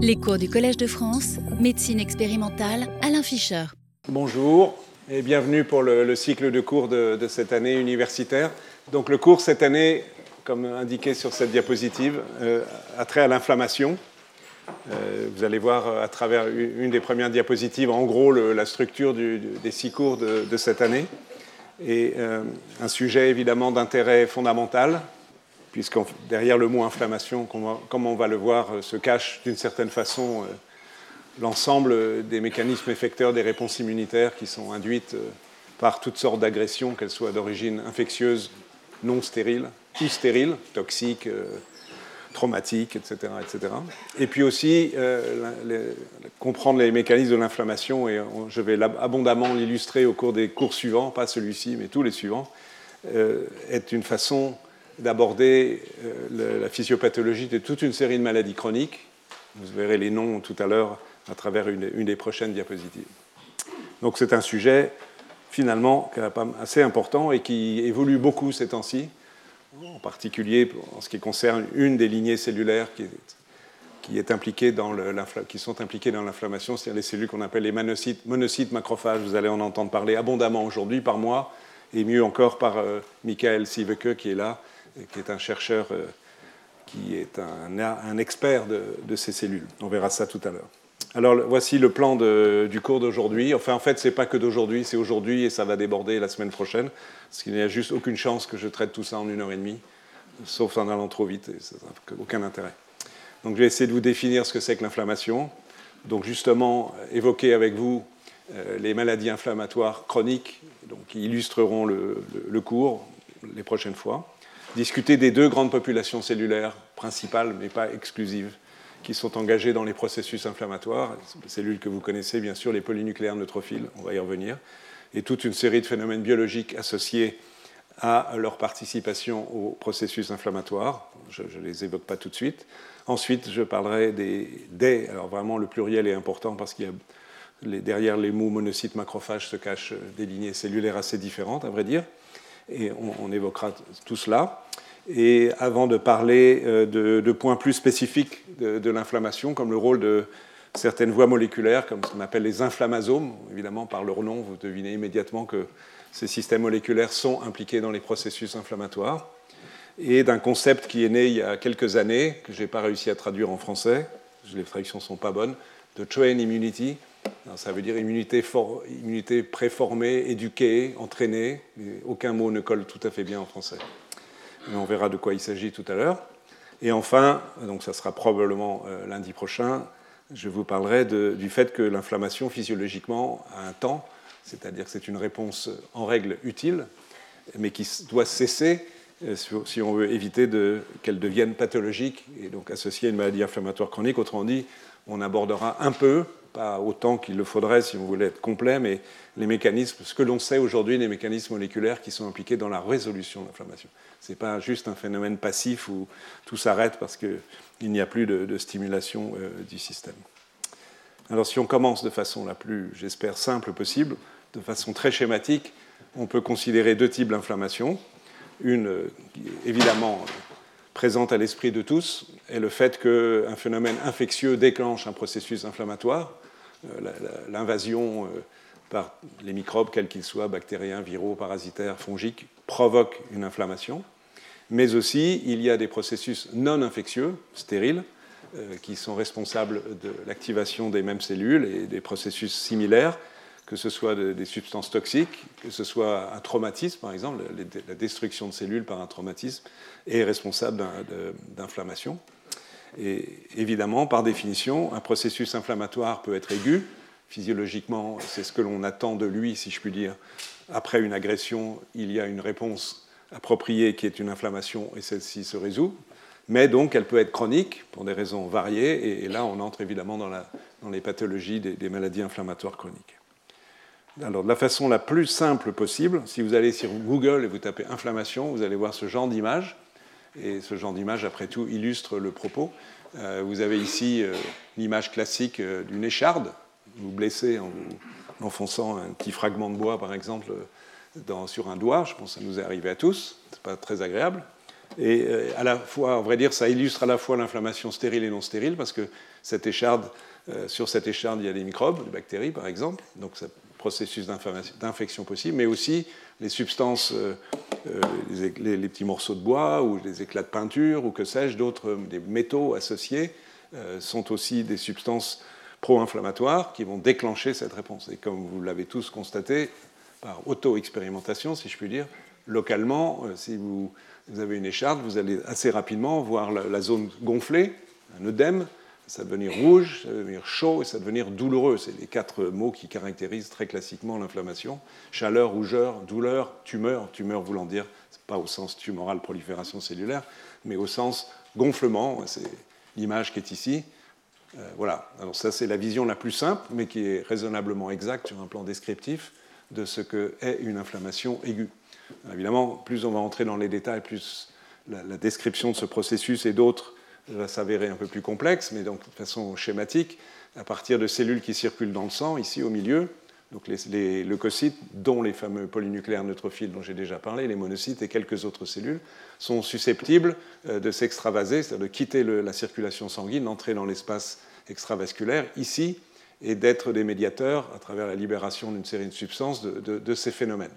Les cours du Collège de France, médecine expérimentale, Alain Fischer. Bonjour et bienvenue pour le, cycle de cours de, cette année universitaire. Donc le cours cette année, comme indiqué sur cette diapositive, euh, a trait à l'inflammation. Euh, vous allez voir à travers une des premières diapositives, en gros, la structure des six cours de, cette année. Et euh, un sujet évidemment d'intérêt fondamental, puisque derrière le mot inflammation, comme on va le voir, euh, se cache d'une certaine façon euh, l'ensemble des mécanismes effecteurs des réponses immunitaires qui sont induites euh, par toutes sortes d'agressions, qu'elles soient d'origine infectieuse, non stérile, ou stérile, toxiques, traumatiques, etc., etc. Et puis aussi comprendre les mécanismes de l'inflammation, et je vais abondamment l'illustrer au cours des cours suivants, pas celui-ci, mais tous les suivants, est une façon d'aborder euh, la physiopathologie de toute une série de maladies chroniques. Vous verrez les noms tout à l'heure à travers une, des prochaines diapositives. Donc c'est un sujet finalement assez important et qui évolue beaucoup ces temps-ci, en particulier en ce qui concerne une des lignées cellulaires qui, est impliquée dans le, qui sont impliquées dans l'inflammation, c'est-à-dire les cellules qu'on appelle les monocytes, monocytes, macrophages. Vous allez en entendre parler abondamment aujourd'hui par moi, et mieux encore par euh, Michael Siveke qui est là, qui est un chercheur euh, qui est un, expert de, ces cellules. On verra ça tout à l'heure. Alors voici le plan du cours d'aujourd'hui. Enfin, en fait, ce n'est pas que d'aujourd'hui, c'est aujourd'hui et ça va déborder la semaine prochaine, parce qu'il n'y a juste aucune chance que je traite tout ça en une heure et demie, sauf en allant trop vite, et ça n'a aucun intérêt. Donc je vais essayer de vous définir ce que c'est que l'inflammation. Donc justement, évoquer avec vous euh, les maladies inflammatoires chroniques donc, qui illustreront le cours les prochaines fois discuter des deux grandes populations cellulaires principales, mais pas exclusives, qui sont engagées dans les processus inflammatoires, les cellules que vous connaissez bien sûr, les polynucléaires neutrophiles, on va y revenir, et toute une série de phénomènes biologiques associés à leur participation au processus inflammatoire. Je ne les évoque pas tout de suite. Ensuite, je parlerai des, alors vraiment le pluriel est important parce qu'il y a derrière les mots monocytes macrophages se cachent des lignées cellulaires assez différentes, à vrai dire et on, évoquera tout cela. Et avant de parler euh, de, points plus spécifiques de, l'inflammation, comme le rôle de certaines voies moléculaires, comme ce qu'on appelle les inflammasomes, évidemment par leur nom, vous devinez immédiatement que ces systèmes moléculaires sont impliqués dans les processus inflammatoires, et d'un concept qui est né il y a quelques années, que je n'ai pas réussi à traduire en français, les traductions ne sont pas bonnes, de train immunity, ça veut dire immunité, préformée, éduquée, entraînée. aucun mot ne colle tout à fait bien en français. on verra de quoi il s'agit tout à l'heure. Et enfin, donc ça sera probablement euh, lundi prochain, je vous parlerai du fait que l'inflammation physiologiquement a un temps, c'est-à-dire que c'est une réponse en règle utile, mais qui doit cesser euh, si on veut éviter qu'elle devienne pathologique et donc associée à une maladie inflammatoire chronique. Autrement dit, on abordera un peu pas autant qu'il le faudrait si on voulait être complet, mais les mécanismes, ce que l'on sait aujourd'hui les mécanismes moléculaires qui sont impliqués dans la résolution de l'inflammation. Ce n'est pas juste un phénomène passif où tout s'arrête parce qu'il n'y a plus de, stimulation euh, du système. Alors si on commence de façon la plus, j'espère, simple possible, de façon très schématique, on peut considérer deux types d'inflammation. Une, euh, évidemment, présente à l'esprit de tous est le fait qu'un phénomène infectieux déclenche un processus inflammatoire, euh, l'invasion euh, par les microbes, quels qu'ils soient, bactériens, viraux, parasitaires, fongiques, provoque une inflammation. Mais aussi, il y a des processus non infectieux, stériles, euh, qui sont responsables de l'activation des mêmes cellules et des processus similaires que ce soit des substances toxiques, que ce soit un traumatisme, par exemple, la destruction de cellules par un traumatisme est responsable d'inflammation. Et évidemment, par définition, un processus inflammatoire peut être aigu. Physiologiquement, c'est ce que l'on attend de lui, si je puis dire. Après une agression, il y a une réponse appropriée qui est une inflammation et celle-ci se résout. Mais donc, elle peut être chronique pour des raisons variées. Et, là, on entre évidemment dans, les pathologies des maladies inflammatoires chroniques. Alors, de la façon la plus simple possible, si vous allez sur Google et vous tapez inflammation, vous allez voir ce genre d'image. Et ce genre d'image, après tout, illustre le propos. Euh, vous avez ici euh, l'image classique euh, d'une écharde. Vous blessez en vous enfonçant un petit fragment de bois, par exemple, sur un doigt. Je pense que ça nous est arrivé à tous. Ce n'est pas très agréable. Et à la fois, on vrai dire, ça illustre à la fois l'inflammation stérile et non stérile, parce que cette écharde, sur cette écharde, il y a des microbes, des bactéries par exemple, donc c'est processus d'infection possible, mais aussi les substances, les, les, petits morceaux de bois ou les éclats de peinture ou que sais-je, d'autres, des métaux associés, sont aussi des substances pro-inflammatoires qui vont déclencher cette réponse. Et comme vous l'avez tous constaté, par auto-expérimentation, si je puis dire, localement, euh, si vous, avez une écharpe, vous allez assez rapidement voir la, zone gonfler, un œdème, ça va devenir rouge, ça va devenir chaud et ça va devenir douloureux. C'est les quatre mots qui caractérisent très classiquement l'inflammation. Chaleur, rougeur, douleur, tumeur. Tumeur voulant dire, pas au sens tumoral, prolifération cellulaire, mais au sens gonflement. C'est l'image qui est ici. Euh, voilà. Alors ça, c'est la vision la plus simple, mais qui est raisonnablement exacte sur un plan descriptif de ce qu'est une inflammation aiguë. Évidemment, plus on va entrer dans les détails, plus la, description de ce processus et d'autres va s'avérer un peu plus complexe, mais de façon schématique, à partir de cellules qui circulent dans le sang, ici au milieu, donc les, leucocytes, dont les fameux polynucléaires neutrophiles dont j'ai déjà parlé, les monocytes et quelques autres cellules, sont susceptibles euh, de s'extravaser, c'est-à-dire de quitter la circulation sanguine, d'entrer dans l'espace extravasculaire, ici, et d'être des médiateurs, à travers la libération d'une série de substances, de, ces phénomènes.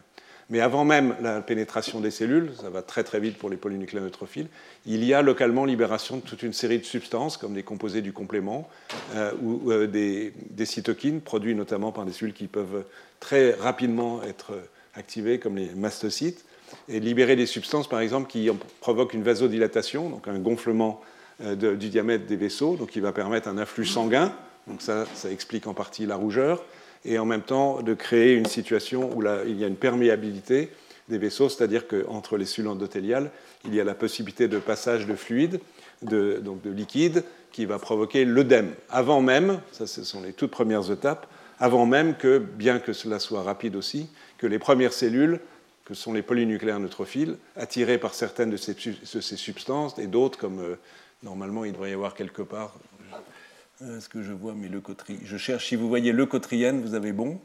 Mais avant même la pénétration des cellules, ça va très très vite pour les polynucléoneutrophiles, il y a localement libération de toute une série de substances, comme des composés du complément, euh, ou euh, des, cytokines, produits notamment par des cellules qui peuvent très rapidement être activées, comme les mastocytes, et libérer des substances, par exemple, qui provoquent une vasodilatation, donc un gonflement euh, du diamètre des vaisseaux, donc qui va permettre un afflux sanguin. Donc ça, ça explique en partie la rougeur, et en même temps de créer une situation où il y a une perméabilité des vaisseaux, c'est-à-dire qu'entre les cellules endothéliales, il y a la possibilité de passage de fluide, de, donc de liquide, qui va provoquer l'œdème. Avant même, ça ce sont les toutes premières étapes, avant même que, bien que cela soit rapide aussi, que les premières cellules, que sont les polynucléaires neutrophiles, attirées par certaines de ces, substances, et d'autres comme euh, normalement il devrait y avoir quelque part, est-ce que je vois mes leucotriennes Je cherche, si vous voyez leucotriennes, vous avez bon,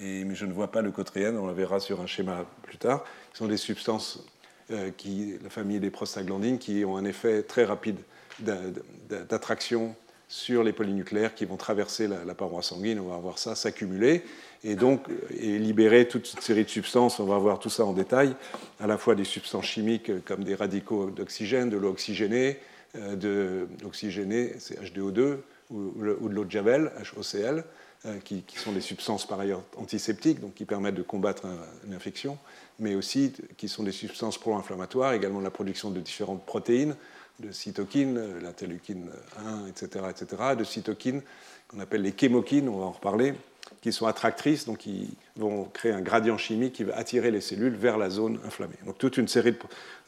mais je ne vois pas leucotriennes, on la verra sur un schéma plus tard. Ce sont des substances, euh, qui, la famille des prostaglandines, qui ont un effet très rapide d'attraction sur les polynucléaires qui vont traverser la, paroi sanguine. On va voir ça s'accumuler et donc et libérer toute une série de substances. On va voir tout ça en détail, à la fois des substances chimiques comme des radicaux d'oxygène, de l'eau oxygénée, euh, de l'oxygéné, c'est H2O2, ou, de l'eau de Javel, HOCl, euh, qui, sont des substances par ailleurs antiseptiques, donc qui permettent de combattre une infection, mais aussi qui sont des substances pro-inflammatoires, également la production de différentes protéines, de cytokines, l'interleukine 1, etc., etc., de cytokines qu'on appelle les chémokines, on va en reparler, qui sont attractrices, donc qui vont créer un gradient chimique qui va attirer les cellules vers la zone inflammée. Donc toute une série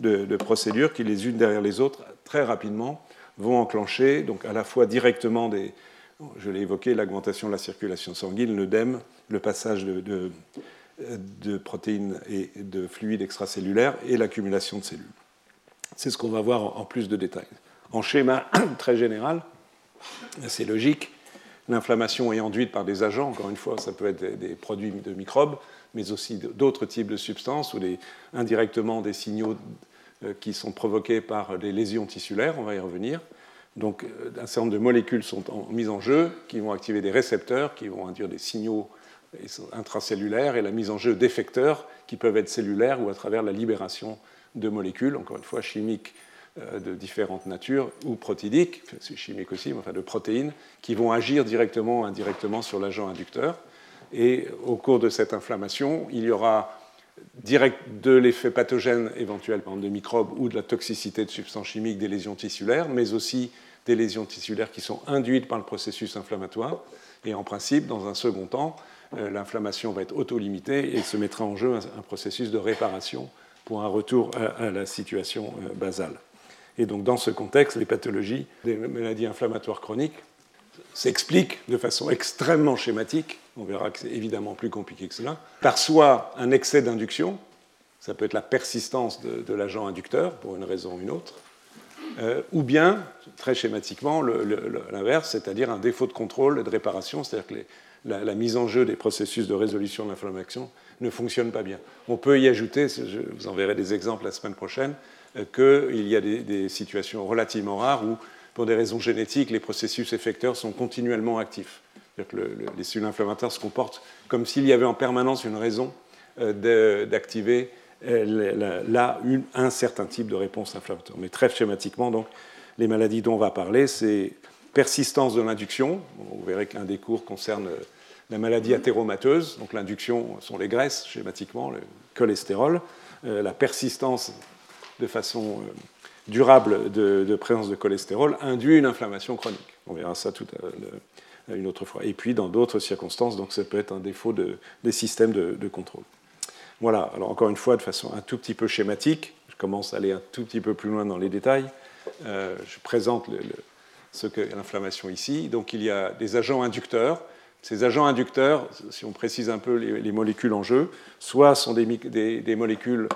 de, de procédures qui, les unes derrière les autres, très rapidement, vont enclencher donc à la fois directement des, je l'ai évoqué, l'augmentation de la circulation sanguine, l'œdème, le passage de, protéines et de fluides extracellulaires et l'accumulation de cellules. C'est ce qu'on va voir en plus de détails. En schéma très général, c'est logique, l'inflammation est induite par des agents, encore une fois, ça peut être des produits de microbes, mais aussi d'autres types de substances ou des, indirectement des signaux qui sont provoquées par les lésions tissulaires, on va y revenir. Donc euh, un certain nombre de molécules sont mises en jeu qui vont activer des récepteurs, qui vont induire des signaux intracellulaires et la mise en jeu d'effecteurs qui peuvent être cellulaires ou à travers la libération de molécules, encore une fois chimiques euh, de différentes natures ou protidiques, c'est chimique aussi, enfin de protéines, qui vont agir directement ou indirectement sur l'agent inducteur. Et au cours de cette inflammation, il y aura direct de l'effet pathogène éventuel, par exemple de microbes ou de la toxicité de substances chimiques des lésions tissulaires, mais aussi des lésions tissulaires qui sont induites par le processus inflammatoire. Et en principe, dans un second temps, euh, l'inflammation va être auto-limitée et se mettra en jeu un, processus de réparation pour un retour à, la situation euh, basale. Et donc, dans ce contexte, les pathologies des maladies inflammatoires chroniques s'expliquent de façon extrêmement schématique on verra que c'est évidemment plus compliqué que cela, par soit un excès d'induction, ça peut être la persistance de, l'agent inducteur pour une raison ou une autre, euh, ou bien, très schématiquement, l'inverse, c'est-à-dire un défaut de contrôle et de réparation, c'est-à-dire que la, mise en jeu des processus de résolution de l'inflammation ne fonctionne pas bien. On peut y ajouter, je vous enverrai des exemples la semaine prochaine, qu'il y a des, situations relativement rares où, pour des raisons génétiques, les processus effecteurs sont continuellement actifs. Que les cellules inflammatoires se comportent comme s'il y avait en permanence une raison d'activer là un certain type de réponse inflammatoire. Mais très schématiquement, donc, les maladies dont on va parler, c'est persistance de l'induction. Vous verrez qu'un des cours concerne la maladie athéromateuse. Donc l'induction sont les graisses, schématiquement, le cholestérol. Euh, la persistance de façon euh, durable de, présence de cholestérol induit une inflammation chronique. On verra ça tout à, une autre fois. Et puis dans d'autres circonstances, donc ça peut être un défaut des systèmes de, contrôle. Voilà, alors encore une fois, de façon un tout petit peu schématique, je commence à aller un tout petit peu plus loin dans les détails. Euh, je présente le ce qu'est l'inflammation ici. Donc il y a des agents inducteurs. Ces agents inducteurs, si on précise un peu les, molécules en jeu, soit sont des, molécules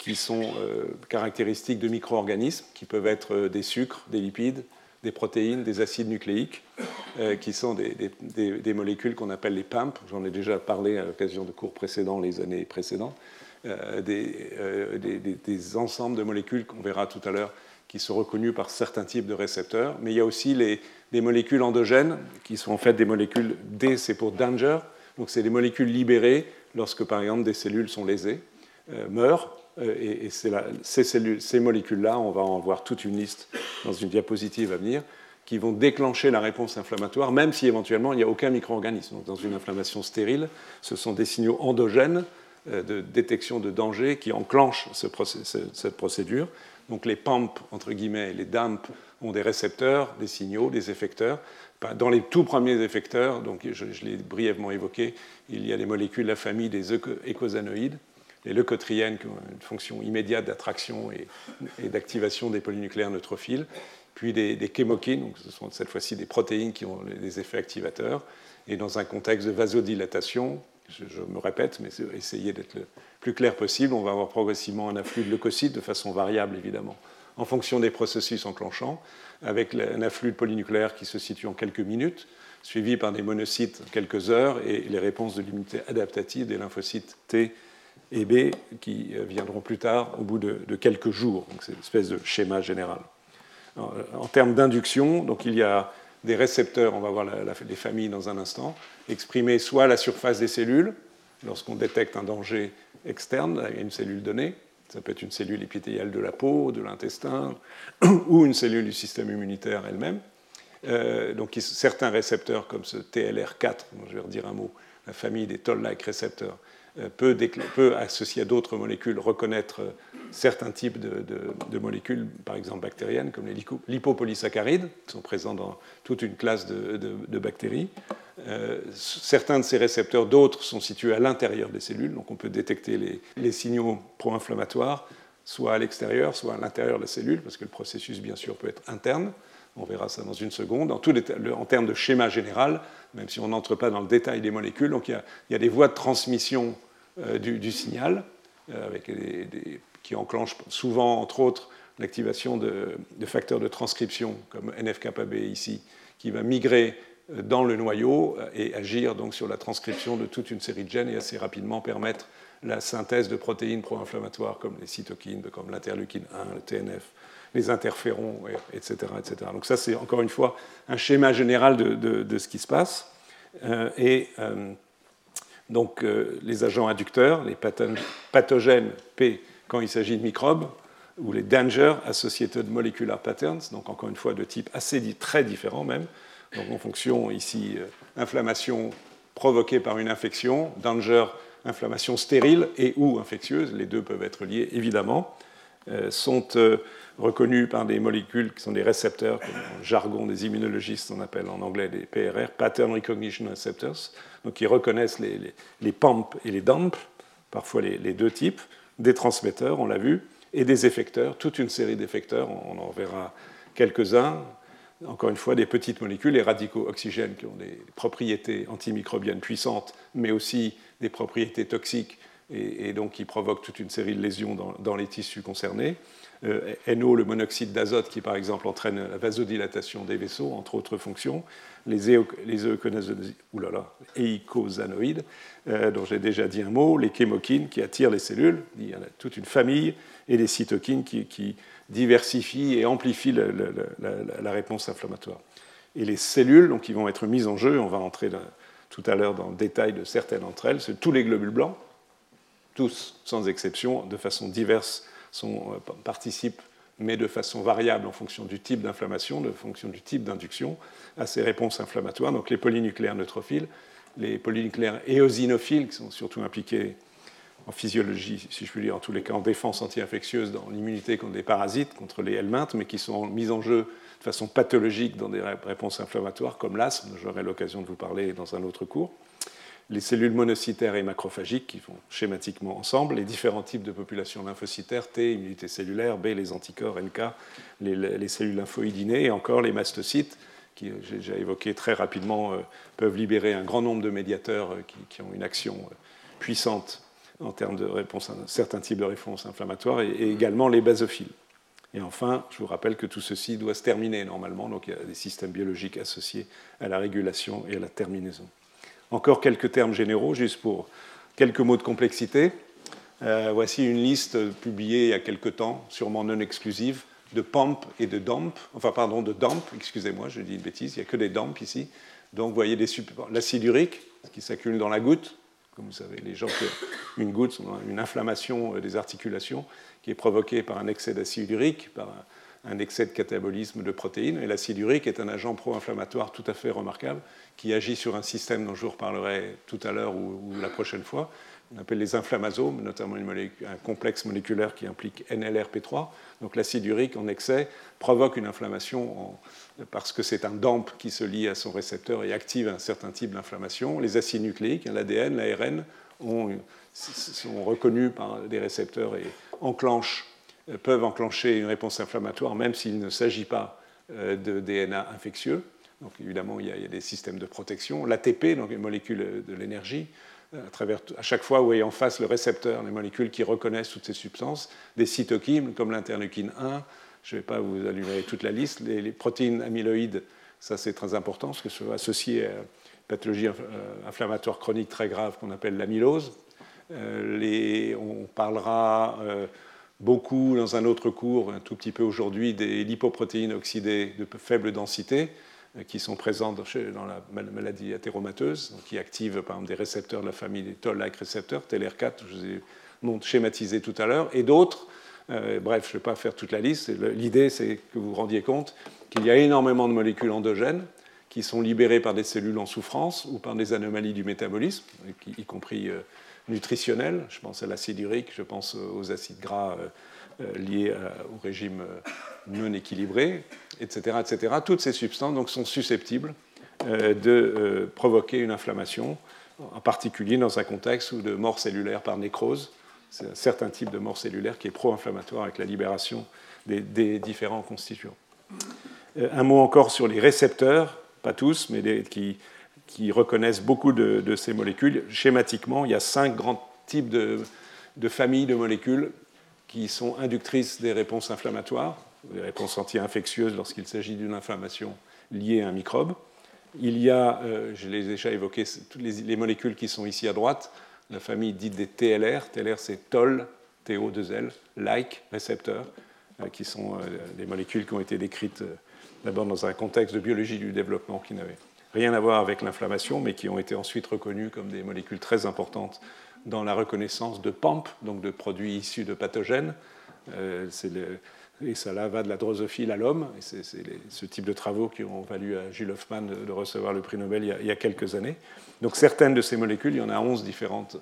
qui sont euh, caractéristiques de micro-organismes, qui peuvent être euh, des sucres, des lipides, des protéines, des acides nucléiques, euh, qui sont des, molécules qu'on appelle les PAMP. J'en ai déjà parlé à l'occasion de cours précédents, les années précédentes. des, ensembles de molécules qu'on verra tout à l'heure qui sont reconnus par certains types de récepteurs, mais il y a aussi les, molécules endogènes, qui sont en fait des molécules D, c'est pour danger, donc c'est des molécules libérées lorsque par exemple des cellules sont lésées, meurent, euh, et, ces, molécules-là, on va en voir toute une liste dans une diapositive à venir, qui vont déclencher la réponse inflammatoire, même si éventuellement il n'y a aucun micro-organisme. Donc dans une inflammation stérile, ce sont des signaux endogènes euh, de détection de danger qui enclenchent cette procédure. Donc les PAMP, entre guillemets, les DAMP ont des récepteurs, des signaux, des effecteurs. Dans les tout premiers effecteurs, donc je, l'ai brièvement évoqué, il y a des molécules de la famille des écosanoïdes, les leucotriènes qui ont une fonction immédiate d'attraction et, d'activation des polynucléaires neutrophiles, puis des, des chémokines, donc ce sont cette fois-ci des protéines qui ont des effets activateurs, et dans un contexte de vasodilatation, je, me répète, mais essayez d'être le plus clair possible, on va avoir progressivement un afflux de leucocytes de façon variable évidemment, en fonction des processus enclenchants, avec un afflux de polynucléaires qui se situe en quelques minutes, suivi par des monocytes en quelques heures, et les réponses de l'immunité adaptative des lymphocytes T et B qui euh, viendront plus tard au bout de, quelques jours. C'est une espèce de schéma général. en termes d'induction, donc il y a des récepteurs, on va voir les familles dans un instant, exprimés soit à la surface des cellules, lorsqu'on détecte un danger externe à une cellule donnée, ça peut être une cellule épithéliale de la peau, de l'intestin, ou une cellule du système immunitaire elle-même. Euh, donc certains récepteurs comme ce TLR4, dont je vais redire un mot, la famille des toll-like récepteurs, euh, peut, peut, associer à d'autres molécules, reconnaître euh, certains types de, molécules, par exemple bactériennes, comme les lipopolysaccharides, qui sont présents dans toute une classe de, bactéries. Euh, certains de ces récepteurs, d'autres, sont situés à l'intérieur des cellules, donc on peut détecter les signaux pro-inflammatoires, soit à l'extérieur, soit à l'intérieur de la cellule, parce que le processus, bien sûr, peut être interne. On verra ça dans une seconde. En, termes de schéma général, même si on n'entre pas dans le détail des molécules, donc il y a, des voies de transmission euh, du, signal, euh, avec qui enclenchent souvent, entre autres, l'activation de, facteurs de transcription, comme NFKB ici, qui va migrer euh, dans le noyau et agir donc sur la transcription de toute une série de gènes et assez rapidement permettre la synthèse de protéines pro-inflammatoires comme les cytokines, comme l'interleukine 1, le TNF, les interférons, etc., etc. Donc ça, c'est encore une fois un schéma général de, ce qui se passe. Euh, et euh, donc euh, les agents inducteurs, les pathogènes P quand il s'agit de microbes, ou les danger associated molecular patterns, donc encore une fois de type assez très différent même. Donc en fonction ici, inflammation provoquée par une infection, danger, inflammation stérile et ou infectieuse, les deux peuvent être liés évidemment, sont reconnus par des molécules qui sont des récepteurs, le jargon des immunologistes, on appelle en anglais des PRR, Pattern Recognition Receptors, donc qui reconnaissent les, les, PAMP et les DAMP, parfois les, deux types, des transmetteurs, on l'a vu, et des effecteurs, toute une série d'effecteurs, on en verra quelques-uns, encore une fois, des petites molécules, les radicaux oxygènes qui ont des propriétés antimicrobiennes puissantes, mais aussi des propriétés toxiques et, donc qui provoquent toute une série de lésions dans, les tissus concernés. Euh, NO, le monoxyde d'azote, qui par exemple entraîne la vasodilatation des vaisseaux, entre autres fonctions. Les, les éicosanoïdes, euh, dont j'ai déjà dit un mot, les chémokines qui attirent les cellules, il y en a toute une famille, et les cytokines qui, diversifient et amplifient la, réponse inflammatoire. Et les cellules donc, qui vont être mises en jeu, on va entrer tout à l'heure dans le détail de certaines d'entre elles, c'est tous les globules blancs, tous sans exception, de façon diverse, euh, participent, mais de façon variable en fonction du type d'inflammation, de fonction du type d'induction, à ces réponses inflammatoires. Donc les polynucléaires neutrophiles, les polynucléaires éosinophiles, qui sont surtout impliqués en physiologie, si je puis dire, en tous les cas en défense anti-infectieuse, dans l'immunité contre des parasites, contre les helminthes, mais qui sont mis en jeu de façon pathologique dans des réponses inflammatoires comme l'asthme, j'aurai l'occasion de vous parler dans un autre cours les cellules monocytaires et macrophagiques qui vont schématiquement ensemble, les différents types de populations lymphocytaires, T, immunité cellulaire, B, les anticorps, NK, les, cellules lymphoïdinées et encore les mastocytes qui, j'ai déjà évoqué très rapidement, euh, peuvent libérer un grand nombre de médiateurs euh, qui, ont une action euh, puissante en termes de réponse à certains types de réponses inflammatoires, et, et, également les basophiles. Et enfin, je vous rappelle que tout ceci doit se terminer normalement, donc il y a des systèmes biologiques associés à la régulation et à la terminaison. Encore quelques termes généraux, juste pour quelques mots de complexité. Euh, voici une liste publiée il y a quelques temps, sûrement non exclusive, de PAMP et de DAMP, enfin pardon, de DAMP, excusez-moi, je dis une bêtise, il n'y a que des DAMP ici. Donc vous voyez l'acide urique qui s'accumule dans la goutte, comme vous savez, les gens qui ont une goutte, une inflammation des articulations qui est provoquée par un excès d'acide urique, par un excès de catabolisme de protéines. Et l'acide urique est un agent pro-inflammatoire tout à fait remarquable qui agit sur un système dont je vous reparlerai tout à l'heure ou, la prochaine fois. On appelle les inflammasomes, notamment un complexe moléculaire qui implique NLRP3. Donc l'acide urique en excès provoque une inflammation parce que c'est un DAMP qui se lie à son récepteur et active un certain type d'inflammation. Les acides nucléiques, l'ADN, l'ARN, sont reconnus par des récepteurs et enclenchent peuvent enclencher une réponse inflammatoire, même s'il ne s'agit pas euh, de DNA infectieux. Donc évidemment, il y, a, des systèmes de protection. L'ATP, donc les molécules de l'énergie, euh, à, travers, à chaque fois où est en face le récepteur, les molécules qui reconnaissent toutes ces substances, des cytokines comme l'interleukine 1, je ne vais pas vous allumer toute la liste, les, protéines amyloïdes, ça c'est très important, parce que c'est associé à une pathologie euh, inflammatoire chronique très grave qu'on appelle l'amylose. on parlera beaucoup dans un autre cours, un tout petit peu aujourd'hui, des lipoprotéines oxydées de faible densité euh, qui sont présentes dans la maladie athéromateuse, qui activent par exemple des récepteurs de la famille des toll-like récepteurs, TLR4, je vous ai schématisé tout à l'heure, et d'autres. Euh, bref, je ne vais pas faire toute la liste. L'idée, c'est que vous vous rendiez compte qu'il y a énormément de molécules endogènes qui sont libérées par des cellules en souffrance ou par des anomalies du métabolisme, y compris euh, nutritionnels. Je pense à l'acide urique, je pense aux acides gras euh, euh, liés euh, au régime non équilibré, etc., etc. Toutes ces substances donc, sont susceptibles de provoquer une inflammation, en particulier dans un contexte de mort cellulaire par nécrose. C'est un certain type de mort cellulaire qui est pro-inflammatoire avec la libération des, des, différents constituants. Un mot encore sur les récepteurs, pas tous, mais des, qui qui reconnaissent beaucoup de, ces molécules. Schématiquement, il y a cinq grands types de, familles de molécules qui sont inductrices des réponses inflammatoires, des réponses anti-infectieuses lorsqu'il s'agit d'une inflammation liée à un microbe. Il y a, euh, je l'ai déjà évoqué, toutes les, molécules qui sont ici à droite, la famille dite des TLR. TLR, c'est TOL, TO2L, like, récepteurs, euh, qui sont euh, des molécules qui ont été décrites d'abord dans un contexte de biologie du développement qui n'avait rien à voir avec l'inflammation, mais qui ont été ensuite reconnues comme des molécules très importantes dans la reconnaissance de PAMP, donc de produits issus de pathogènes. Euh, et ça là va de la drosophile à l'homme. C'est ce type de travaux qui ont valu à Jules Hoffman de, recevoir le prix Nobel il y, a, quelques années. Donc certaines de ces molécules, il y en a 11 différentes,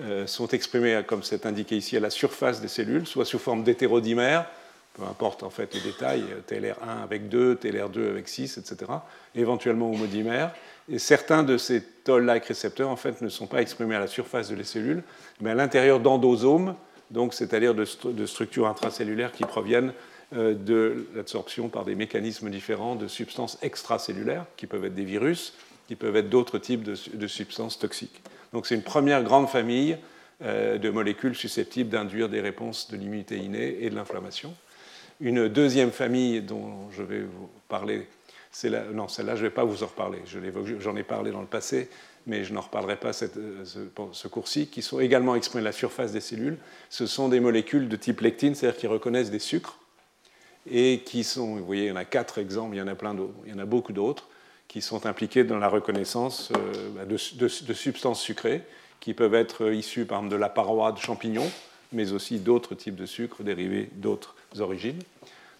euh, sont exprimées, comme c'est indiqué ici, à la surface des cellules, soit sous forme d'hétérodimères, peu importe en fait les détails, TLR1 avec 2, TLR2 avec 6, etc., éventuellement homodimères. Et certains de ces toll-like récepteurs en fait ne sont pas exprimés à la surface de les cellules, mais à l'intérieur d'endosomes, donc c'est-à-dire de, de, structures intracellulaires qui proviennent euh, de l'absorption par des mécanismes différents de substances extracellulaires, qui peuvent être des virus, qui peuvent être d'autres types de, de, substances toxiques. Donc c'est une première grande famille de molécules susceptibles d'induire des réponses de l'immunité innée et de l'inflammation. Une deuxième famille dont je vais vous parler, c'est la, non, celle-là, je ne vais pas vous en reparler. J'en ai parlé dans le passé, mais je n'en reparlerai pas ce, cours-ci, qui sont également exprimés à la surface des cellules. Ce sont des molécules de type lectine, c'est-à-dire qui reconnaissent des sucres et qui sont, vous voyez, il y en a quatre exemples, il y en a plein d'autres, il y en a beaucoup d'autres, qui sont impliqués dans la reconnaissance euh, de, substances sucrées qui peuvent être issues, par exemple, de la paroi de champignons, mais aussi d'autres types de sucres dérivés d'autres origines.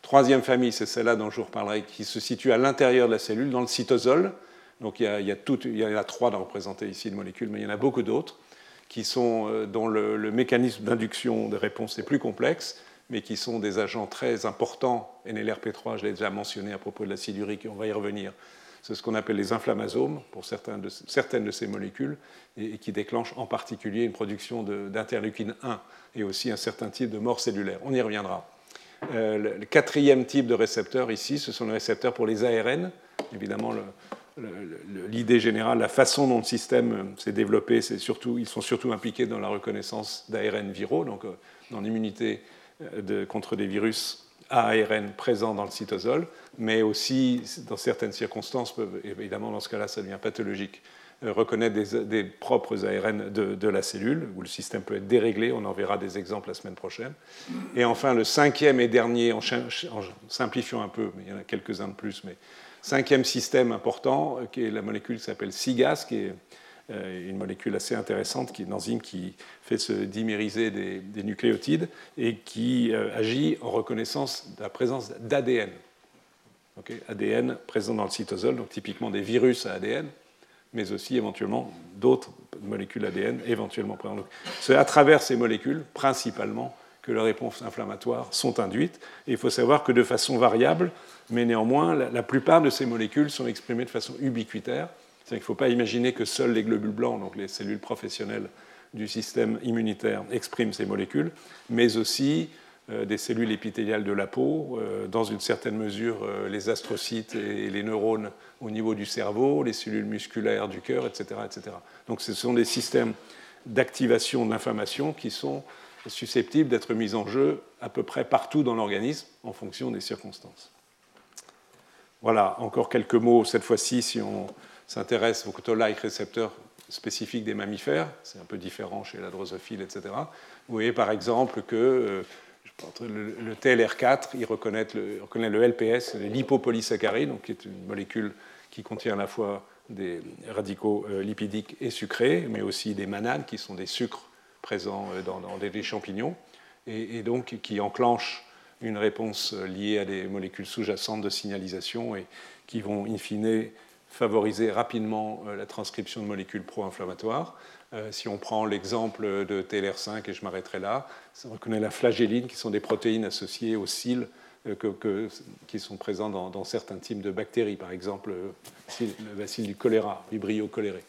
Troisième famille, c'est celle-là dont je vous reparlerai, qui se situe à l'intérieur de la cellule, dans le cytosol. Donc il y, a, il, y a en a trois d'en représenter ici de molécules, mais il y en a beaucoup d'autres qui sont, euh, dont le, mécanisme d'induction des réponses est plus complexe, mais qui sont des agents très importants. NLRP3, je l'ai déjà mentionné à propos de l'acide urique, on va y revenir. C'est ce qu'on appelle les inflammasomes pour certaines de, ces molécules, et, qui déclenchent en particulier une production d'interleukine 1 et aussi un certain type de mort cellulaire. On y reviendra. Euh, le, quatrième type de récepteur ici, ce sont les récepteurs pour les ARN. Évidemment, l'idée générale, la façon dont le système s'est développé, c'est surtout, ils sont surtout impliqués dans la reconnaissance d'ARN viraux, donc euh, dans l'immunité contre des virus ARN présents dans le cytosol, mais aussi, dans certaines circonstances, évidemment, dans ce cas-là, ça devient pathologique, euh, reconnaître des, propres ARN de, la cellule, où le système peut être déréglé. On en verra des exemples la semaine prochaine. Et enfin, le cinquième et dernier, en, en simplifiant un peu, mais il y en a quelques-uns de plus, mais cinquième système important, euh, qui est la molécule qui s'appelle SIGAS, qui est une molécule assez intéressante, qui est une enzyme qui fait se dimériser des, des nucléotides et qui euh, agit en reconnaissance de la présence d'ADN. Okay ADN présent dans le cytosol, donc typiquement des virus à ADN, mais aussi éventuellement d'autres molécules ADN éventuellement présentes. C'est à travers ces molécules, principalement, que les réponses inflammatoires sont induites. Et il faut savoir que de façon variable, mais néanmoins, la plupart de ces molécules sont exprimées de façon ubiquitaire il ne faut pas imaginer que seuls les globules blancs, donc les cellules professionnelles du système immunitaire, expriment ces molécules, mais aussi euh, des cellules épithéliales de la peau, euh, dans une certaine mesure euh, les astrocytes et les neurones au niveau du cerveau, les cellules musculaires du cœur, etc., etc. Donc ce sont des systèmes d'activation d'inflammation qui sont susceptibles d'être mis en jeu à peu près partout dans l'organisme en fonction des circonstances. Voilà, encore quelques mots cette fois-ci si on s'intéresse au toll-like récepteur spécifique des mammifères, c'est un peu différent chez la drosophile, etc. Vous voyez par exemple que euh, le, le, TLR4, il reconnaît le, reconnaît le LPS, donc qui est une molécule qui contient à la fois des radicaux euh, lipidiques et sucrés, mais aussi des mananes, qui sont des sucres présents euh, dans, dans des champignons, et, et, donc qui enclenchent une réponse liée à des molécules sous-jacentes de signalisation et qui vont in fine favoriser rapidement euh, la transcription de molécules pro-inflammatoires. Euh, si on prend l'exemple de TLR5, et je m'arrêterai là, on reconnaît la flagelline, qui sont des protéines associées aux cils euh, que, qui sont présents dans, dans, certains types de bactéries, par exemple le bacille du choléra, vibrio choléré,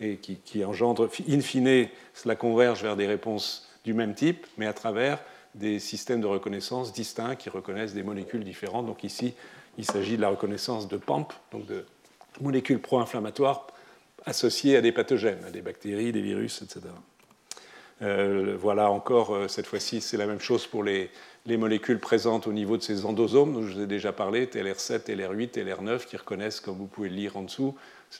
et qui, qui engendre, in fine, cela converge vers des réponses du même type, mais à travers des systèmes de reconnaissance distincts qui reconnaissent des molécules différentes. Donc ici, il s'agit de la reconnaissance de PAMP, donc de molécules pro-inflammatoires associées à des pathogènes, à des bactéries, des virus, etc. Euh, voilà encore, euh, cette fois-ci, c'est la même chose pour les, les, molécules présentes au niveau de ces endosomes, dont je vous ai déjà parlé, TLR7, TLR8, TLR9, qui reconnaissent, comme vous pouvez le lire en dessous,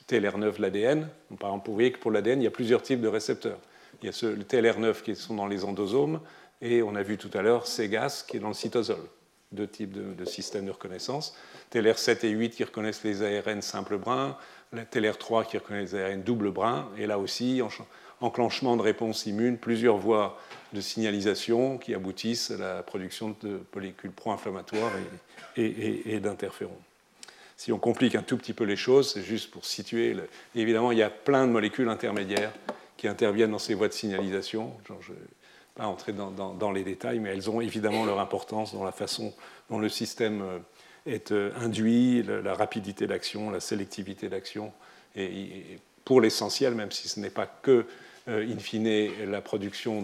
TLR9 l'ADN. Par exemple, vous voyez que pour l'ADN, il y a plusieurs types de récepteurs. Il y a le TLR9 qui sont dans les endosomes, et on a vu tout à l'heure CEGAS qui est dans le cytosol deux types de, systèmes de reconnaissance. TLR7 et 8 qui reconnaissent les ARN simples brins, TLR3 qui reconnaît les ARN double brins, et là aussi, enclenchement de réponse immune, plusieurs voies de signalisation qui aboutissent à la production de molécules pro-inflammatoires et, d'interférons. Si on complique un tout petit peu les choses, c'est juste pour situer. Évidemment, il y a plein de molécules intermédiaires qui interviennent dans ces voies de signalisation. Pas entrer dans, les détails, mais elles ont évidemment leur importance dans la façon dont le système euh, est euh, induit, la rapidité d'action, la sélectivité d'action, et, pour l'essentiel, même si ce n'est pas que, euh, in fine, la production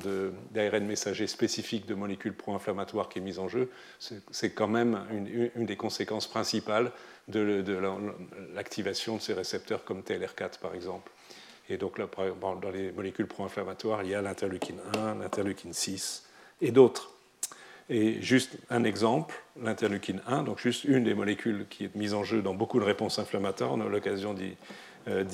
d'ARN messager spécifique de molécules pro-inflammatoires qui est mise en jeu, c'est quand même une, une, des conséquences principales de, de l'activation de ces récepteurs comme TLR4 par exemple. Et donc là, dans les molécules pro-inflammatoires, il y a l'interleukine 1, l'interleukine 6 et d'autres. Et juste un exemple, l'interleukine 1, donc juste une des molécules qui est mise en jeu dans beaucoup de réponses inflammatoires, on a l'occasion euh,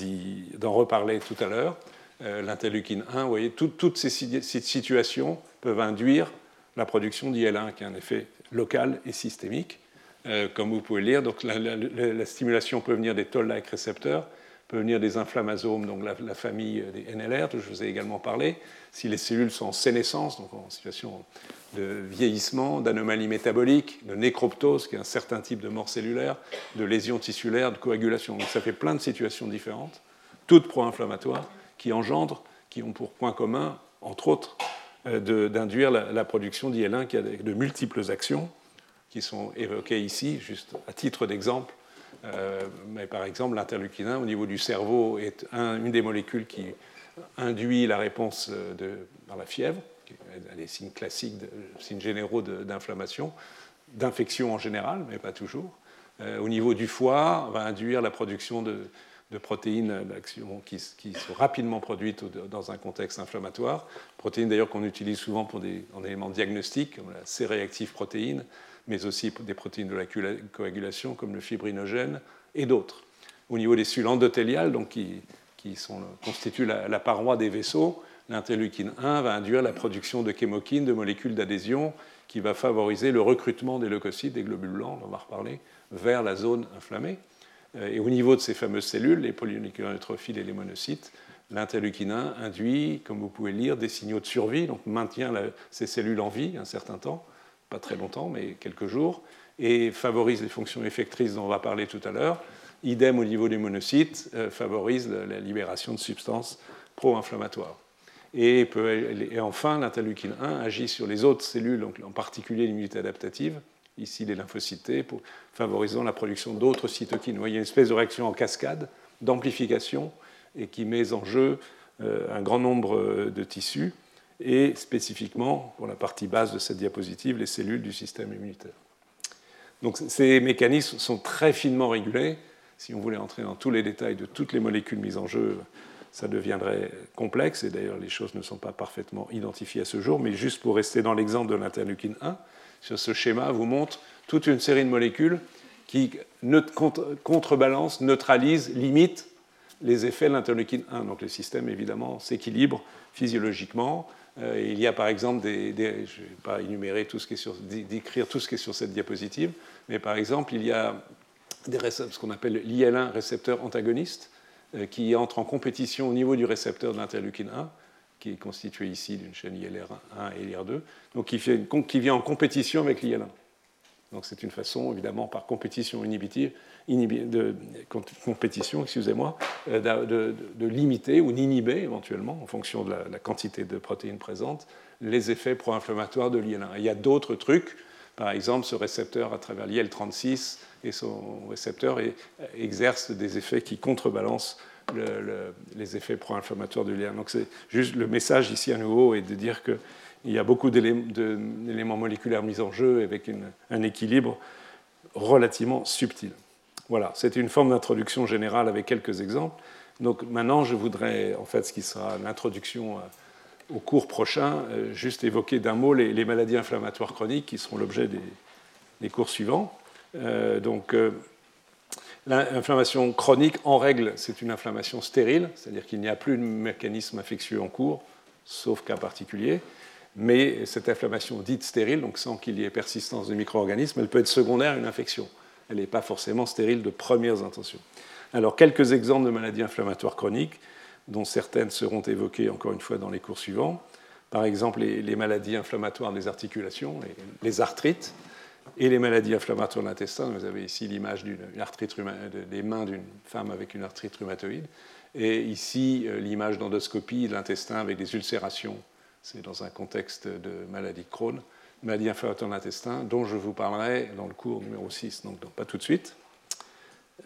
d'en reparler tout à l'heure. Euh, l'interleukine 1, vous voyez, toutes ces situations peuvent induire la production d'IL1, qui a un effet local et systémique. Euh, comme vous pouvez le lire, donc la, stimulation peut venir des toll-like récepteurs, peut venir des inflammasomes, donc la, famille des NLR, dont je vous ai également parlé. Si les cellules sont en sénescence, donc en situation de vieillissement, d'anomalie métabolique, de nécroptose, qui est un certain type de mort cellulaire, de lésions tissulaires, de coagulation. Donc ça fait plein de situations différentes, toutes pro-inflammatoires, qui engendrent, qui ont pour point commun, entre autres, euh, d'induire la, production d'IL1 qui a de multiples actions qui sont évoquées ici, juste à titre d'exemple. Euh, mais par exemple, l'interleukine 1 au niveau du cerveau est une des molécules qui induit la réponse euh, de, par la fièvre, des signes classiques, signes généraux d'inflammation, d'infection en général, mais pas toujours. Euh, au niveau du foie, on va induire la production de, protéines qui, qui, sont rapidement produites dans un contexte inflammatoire. Protéines d'ailleurs qu'on utilise souvent pour des en éléments diagnostiques, comme la C-réactive protéine, mais aussi des protéines de la coagulation, comme le fibrinogène et d'autres. Au niveau des cellules endothéliales, donc qui, qui sont, constituent la, paroi des vaisseaux, l'interleukine 1 va induire la production de chémokines, de molécules d'adhésion, qui va favoriser le recrutement des leucocytes, des globules blancs, on va reparler, vers la zone inflammée. Euh, et au niveau de ces fameuses cellules, les polynucléaires neutrophiles et les monocytes, l'interleukine 1 induit, comme vous pouvez lire, des signaux de survie, donc maintient ces cellules en vie un certain temps, pas très longtemps, mais quelques jours, et favorise les fonctions effectrices dont on va parler tout à l'heure, idem au niveau des monocytes, euh, favorise la, libération de substances pro-inflammatoires. Et, enfin, l'interleukine 1 agit sur les autres cellules, en particulier l'immunité adaptative, ici les lymphocytes favorisant la production d'autres cytokines. Vous voyez une espèce de réaction en cascade, d'amplification, et qui met en jeu euh, un grand nombre euh, de tissus, et spécifiquement, pour la partie basse de cette diapositive, les cellules du système immunitaire. Donc ces mécanismes sont très finement régulés si on voulait entrer dans tous les détails de toutes les molécules mises en jeu, ça deviendrait complexe, et d'ailleurs les choses ne sont pas parfaitement identifiées à ce jour, mais juste pour rester dans l'exemple de l'interleukine 1, sur ce schéma vous montre toute une série de molécules qui contrebalancent, neutralisent, limitent les effets de l'interleukine 1. Donc le système, évidemment, s'équilibre physiologiquement. Euh, il y a par exemple des, je ne vais pas énumérer tout ce qui est sur, décrire tout ce qui est sur cette diapositive, mais par exemple, il y a ce qu'on appelle l'IL1 récepteur antagoniste, euh, qui entre en compétition au niveau du récepteur de l'interleukine 1, qui est constitué ici d'une chaîne ILR1 et ILR2, donc qui, qui vient en compétition avec l'IL1. Donc c'est une façon, évidemment, par compétition inhibitive, de, compétition, excusez-moi, euh, de, de, limiter ou d'inhiber éventuellement, en fonction de la, quantité de protéines présentes, les effets pro-inflammatoires de l'IL1. Il y a d'autres trucs, par exemple, ce récepteur à travers l'IL36 et son récepteur exerce des effets qui contrebalancent les effets pro-inflammatoires du lien. Donc c'est juste le message ici à nouveau est de dire qu'il y a beaucoup d'éléments moléculaires mis en jeu avec un équilibre relativement subtil. Voilà, c'était une forme d'introduction générale avec quelques exemples. Donc maintenant, je voudrais, en fait, ce qui sera l'introduction euh, au cours prochain, euh, juste évoquer d'un mot les, maladies inflammatoires chroniques qui seront l'objet des cours suivants. Euh, donc, l'inflammation chronique, en règle, c'est une inflammation stérile, c'est-à-dire qu'il n'y a plus de mécanisme infectieux en cours, sauf cas particulier. Mais cette inflammation dite stérile, donc sans qu'il y ait persistance de micro-organismes, elle peut être secondaire à une infection. Elle n'est pas forcément stérile de premières intentions. Alors, quelques exemples de maladies inflammatoires chroniques, dont certaines seront évoquées encore une fois dans les cours suivants. Par exemple, les, maladies inflammatoires des articulations, les arthrites, et les maladies inflammatoires de l'intestin. Vous avez ici l'image des mains d'une femme avec une arthrite rhumatoïde. Et ici, euh, l'image d'endoscopie de l'intestin avec des ulcérations. C'est dans un contexte de maladie de Crohn, maladie inflammatoire de l'intestin, dont je vous parlerai dans le cours numéro 6, donc, pas tout de suite.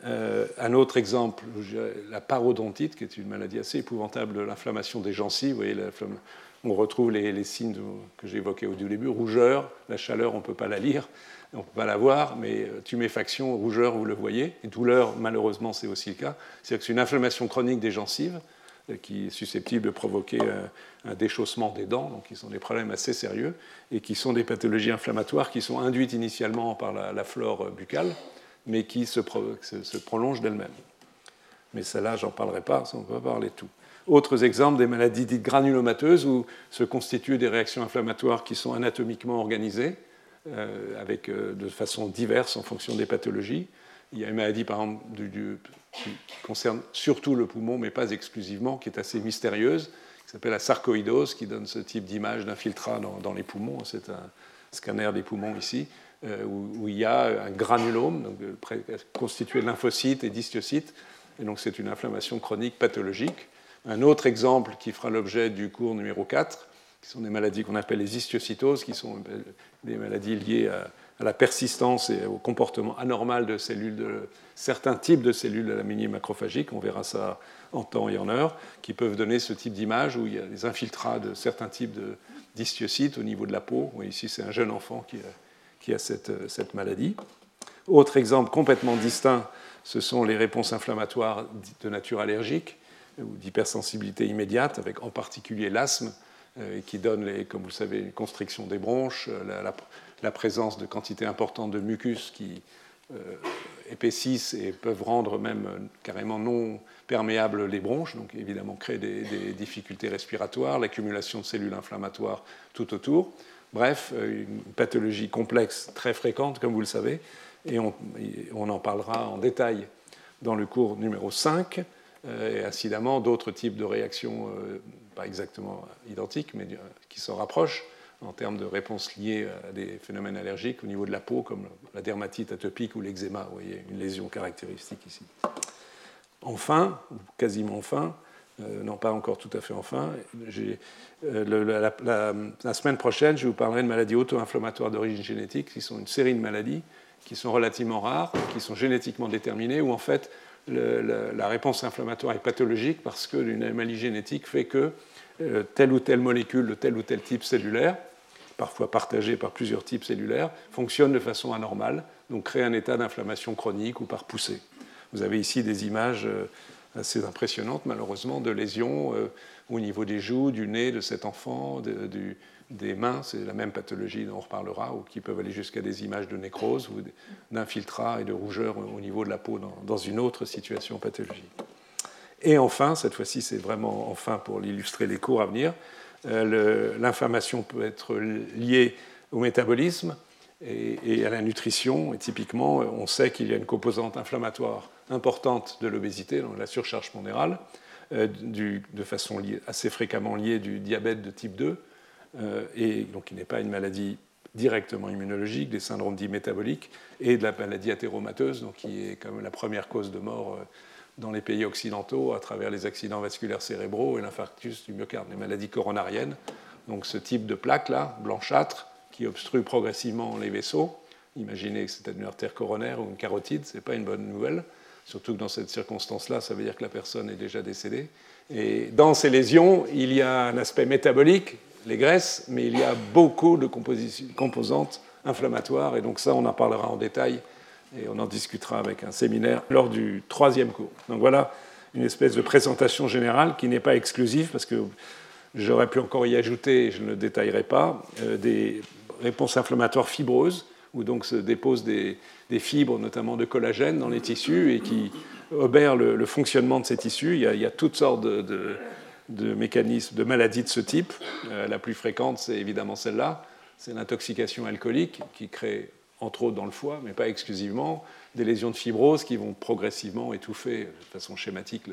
Euh, un autre exemple, la parodontite, qui est une maladie assez épouvantable l'inflammation des gencives. Vous voyez, on retrouve les, signes que j'évoquais au début, rougeur, la chaleur, on ne peut pas la lire, on ne peut pas la voir, mais euh, tuméfaction, rougeur, vous le voyez, et douleur, malheureusement, c'est aussi le cas. C'est-à-dire que c'est une inflammation chronique des gencives, qui est susceptible de provoquer un, déchaussement des dents, donc qui sont des problèmes assez sérieux, et qui sont des pathologies inflammatoires qui sont induites initialement par la, flore buccale, mais qui se, se, prolongent d'elles-mêmes. Mais celle-là, j'en parlerai pas, on ne peut pas parler de tout. Autres exemples, des maladies dites granulomateuses, où se constituent des réactions inflammatoires qui sont anatomiquement organisées, euh, avec, euh, de façon diverse en fonction des pathologies. Il y a une maladie, par exemple, qui concerne surtout le poumon, mais pas exclusivement, qui est assez mystérieuse, qui s'appelle la sarcoïdose, qui donne ce type d'image d'infiltrat dans, les poumons. C'est un scanner des poumons ici, euh, où, il y a un granulome donc, constitué de lymphocytes et d'histiocytes. Et donc c'est une inflammation chronique pathologique. Un autre exemple qui fera l'objet du cours numéro 4, qui sont des maladies qu'on appelle les histiocytoses, qui sont des maladies liées à, la persistance et au comportement anormal de cellules, de certains types de cellules de la macrophagique, on verra ça en temps et en heure, qui peuvent donner ce type d'image où il y a des infiltrats de certains types d'histiocytes au niveau de la peau. ici, c'est un jeune enfant qui a, cette, maladie. Autre exemple complètement distinct, ce sont les réponses inflammatoires de nature allergique ou d'hypersensibilité immédiate, avec en particulier l'asthme, euh, qui donne, comme vous le savez, une constriction des bronches, euh, présence de quantités importantes de mucus qui euh, épaississent et peuvent rendre même carrément non perméables les bronches, donc évidemment créer des, difficultés respiratoires, l'accumulation de cellules inflammatoires tout autour. Bref, une pathologie complexe très fréquente, comme vous le savez, et on, en parlera en détail dans le cours numéro 5, et incidemment d'autres types de réactions pas exactement identiques, mais qui se rapprochent en termes de réponses liées à des phénomènes allergiques au niveau de la peau, comme la dermatite atopique ou l'eczéma. Vous voyez, une lésion caractéristique ici. Enfin, quasiment enfin, euh, non pas encore tout à fait enfin, euh, la, semaine prochaine, je vous parlerai de maladies auto-inflammatoires d'origine génétique, qui sont une série de maladies qui sont relativement rares, qui sont génétiquement déterminées, où en fait la réponse inflammatoire est pathologique parce que l'anomalie génétique fait que euh, telle ou telle molécule de tel ou tel type cellulaire, parfois partagée par plusieurs types cellulaires, fonctionne de façon anormale, donc crée un état d'inflammation chronique ou par poussée. Vous avez ici des images euh, assez impressionnantes, malheureusement, de lésions euh, au niveau des joues, du nez de cet enfant, des mains, c'est la même pathologie dont on reparlera, ou qui peuvent aller jusqu'à des images de nécrose ou d'infiltrat et de rougeur au niveau de la peau dans, une autre situation pathologique. Et enfin, cette fois-ci, c'est vraiment enfin pour illustrer les cours à venir, l'inflammation peut être liée au métabolisme et, à la nutrition. Et typiquement, on sait qu'il y a une composante inflammatoire importante de l'obésité, donc la surcharge pondérale, euh, de façon assez fréquemment liée du diabète de type 2 euh, et donc il n'est pas une maladie directement immunologique, des syndromes dits métaboliques, et de la maladie athéromateuse, donc qui est comme la première cause de mort euh, dans les pays occidentaux à travers les accidents vasculaires cérébraux et l'infarctus du myocarde, les maladies coronariennes. Donc ce type de plaque-là, blanchâtre, qui obstrue progressivement les vaisseaux. Imaginez que c'était une artère coronaire ou une carotide, ce n'est pas une bonne nouvelle. Surtout que dans cette circonstance-là, ça veut dire que la personne est déjà décédée. Et dans ces lésions, il y a un aspect métabolique les graisses, mais il y a beaucoup de composantes inflammatoires, et donc ça, on en parlera en détail, et on en discutera avec un séminaire lors du troisième cours. Donc voilà une espèce de présentation générale qui n'est pas exclusive, parce que j'aurais pu encore y ajouter, je ne le détaillerai pas, euh, des réponses inflammatoires fibreuses, où donc se déposent des, fibres, notamment de collagène, dans les tissus, et qui obèrent le, fonctionnement de ces tissus. Il y a, toutes sortes de mécanismes de maladies de ce type. Euh, la plus fréquente, c'est évidemment celle-là. C'est l'intoxication alcoolique qui crée, entre autres dans le foie, mais pas exclusivement, des lésions de fibrose qui vont progressivement étouffer de façon schématique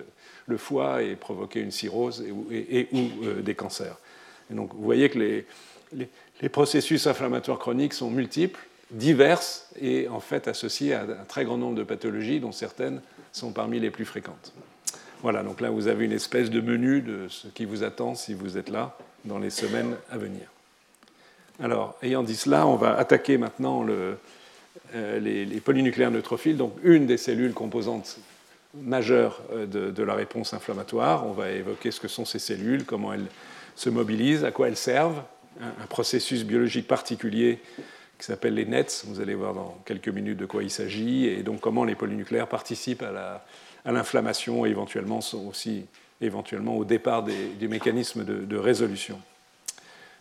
le, foie et provoquer une cirrhose et, ou euh, des cancers. Et donc vous voyez que les, les, processus inflammatoires chroniques sont multiples, diverses et en fait associés à un très grand nombre de pathologies dont certaines sont parmi les plus fréquentes. Voilà, donc là, vous avez une espèce de menu de ce qui vous attend si vous êtes là dans les semaines à venir. Alors, ayant dit cela, on va attaquer maintenant euh, les, polynucléaires neutrophiles, donc une des cellules composantes majeures euh, de, la réponse inflammatoire. On va évoquer ce que sont ces cellules, comment elles se mobilisent, à quoi elles servent, un, processus biologique particulier qui s'appelle les NETs. Vous allez voir dans quelques minutes de quoi il s'agit, et donc comment les polynucléaires participent à la à l'inflammation et éventuellement aussi éventuellement au départ des, mécanismes de, résolution.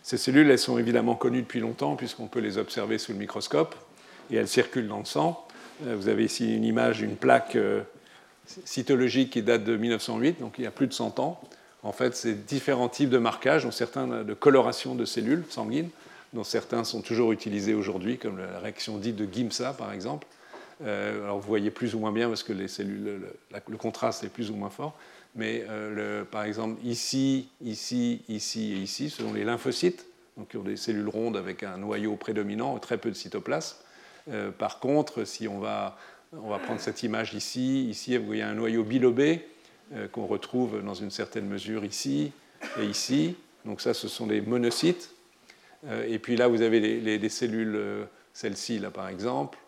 Ces cellules, elles sont évidemment connues depuis longtemps puisqu'on peut les observer sous le microscope et elles circulent dans le sang. Euh, vous avez ici une image d'une plaque euh, cytologique qui date de 1908, donc il y a plus de 100 ans. En fait, c'est différents types de marquages, dont certains de coloration de cellules sanguines, dont certains sont toujours utilisés aujourd'hui, comme la réaction dite de Gimsa, par exemple. Euh, alors vous voyez plus ou moins bien parce que les cellules, le, contraste est plus ou moins fort. Mais euh, par exemple, ici, ici, ici et ici, ce sont les lymphocytes, donc qui ont des cellules rondes avec un noyau prédominant, très peu de cytoplasme. Euh, par contre, si on va, on va prendre cette image ici, ici, vous voyez un noyau bilobé qu'on retrouve dans une certaine mesure ici et ici. Donc ça, ce sont les monocytes. et puis là, vous avez les cellules, celle-ci, là par exemple,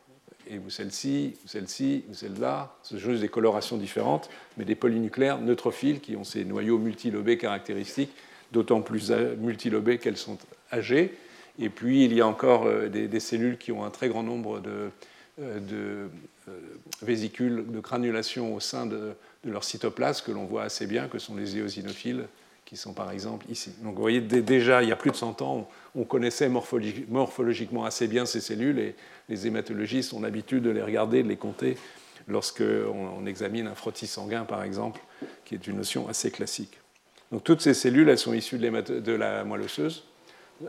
et vous celle-ci, ou celle-ci, ou celle-là. Ce sont juste des colorations différentes, mais des polynucléaires neutrophiles qui ont ces noyaux multilobés caractéristiques, d'autant plus multilobés qu'elles sont âgées. Et puis, il y a encore euh, des, cellules qui ont un très grand nombre de, euh, euh, vésicules de granulation au sein de, de leur cytoplasme, que l'on voit assez bien, que sont les éosinophiles, qui sont par exemple ici. Donc vous voyez, déjà, il y a plus de 100 ans, on connaissait morphologiquement assez bien ces cellules et les hématologistes ont l'habitude de les regarder, de les compter lorsqu'on examine un frottis sanguin, par exemple, qui est une notion assez classique. Donc toutes ces cellules, elles sont issues de la moelle osseuse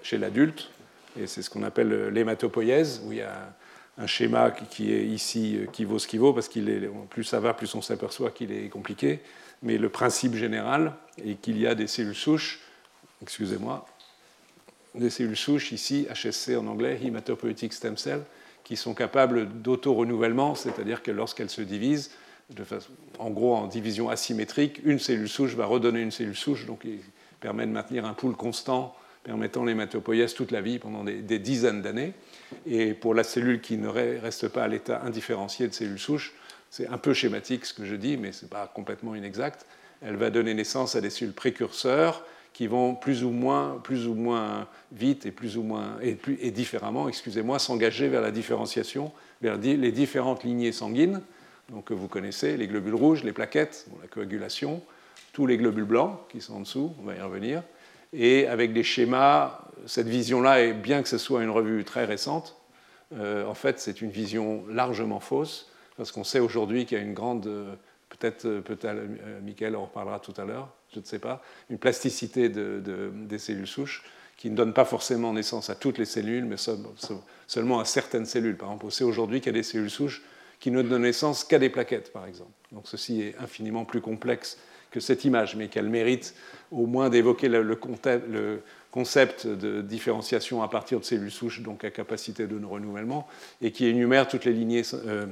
chez l'adulte, et c'est ce qu'on appelle l'hématopoïèse, où il y a un schéma qui est ici qui vaut ce qui vaut, parce qu'il est plus ça va, plus on s'aperçoit qu'il est compliqué. Mais le principe général est qu'il y a des cellules souches, excusez-moi, des cellules souches ici, HSC en anglais, Hematopoietic Stem Cell, qui sont capables d'auto-renouvellement, c'est-à-dire que lorsqu'elles se divisent, en gros en division asymétrique, une cellule souche va redonner une cellule souche, donc il permet de maintenir un pool constant permettant l'hématopoïèse toute la vie pendant des, des dizaines d'années. Et pour la cellule qui ne reste pas à l'état indifférencié de cellule souche, c'est un peu schématique ce que je dis, mais ce n'est pas complètement inexact, elle va donner naissance à des cellules précurseurs qui vont plus ou moins, plus ou moins vite et plus ou moins et, et différemment, excusez-moi, s'engager vers la différenciation, vers les différentes lignées sanguines, donc que vous connaissez, les globules rouges, les plaquettes, la coagulation, tous les globules blancs qui sont en dessous, on va y revenir, et avec des schémas, cette vision-là, est bien que ce soit une revue très récente, euh, en fait, c'est une vision largement fausse, parce qu'on sait aujourd'hui qu'il y a une grande peut-être, euh, peut euh, Michael en reparlera tout à l'heure, je ne sais pas, une plasticité des cellules souches qui ne donne pas forcément naissance à toutes les cellules, mais seulement à certaines cellules. Par exemple, on sait aujourd'hui qu'il y a des cellules souches qui ne donnent naissance qu'à des plaquettes, par exemple. Donc ceci est infiniment plus complexe que cette image, mais qu'elle mérite au moins d'évoquer le, concept de différenciation à partir de cellules souches, donc à capacité de renouvellement, et qui énumère toutes les lignées euh,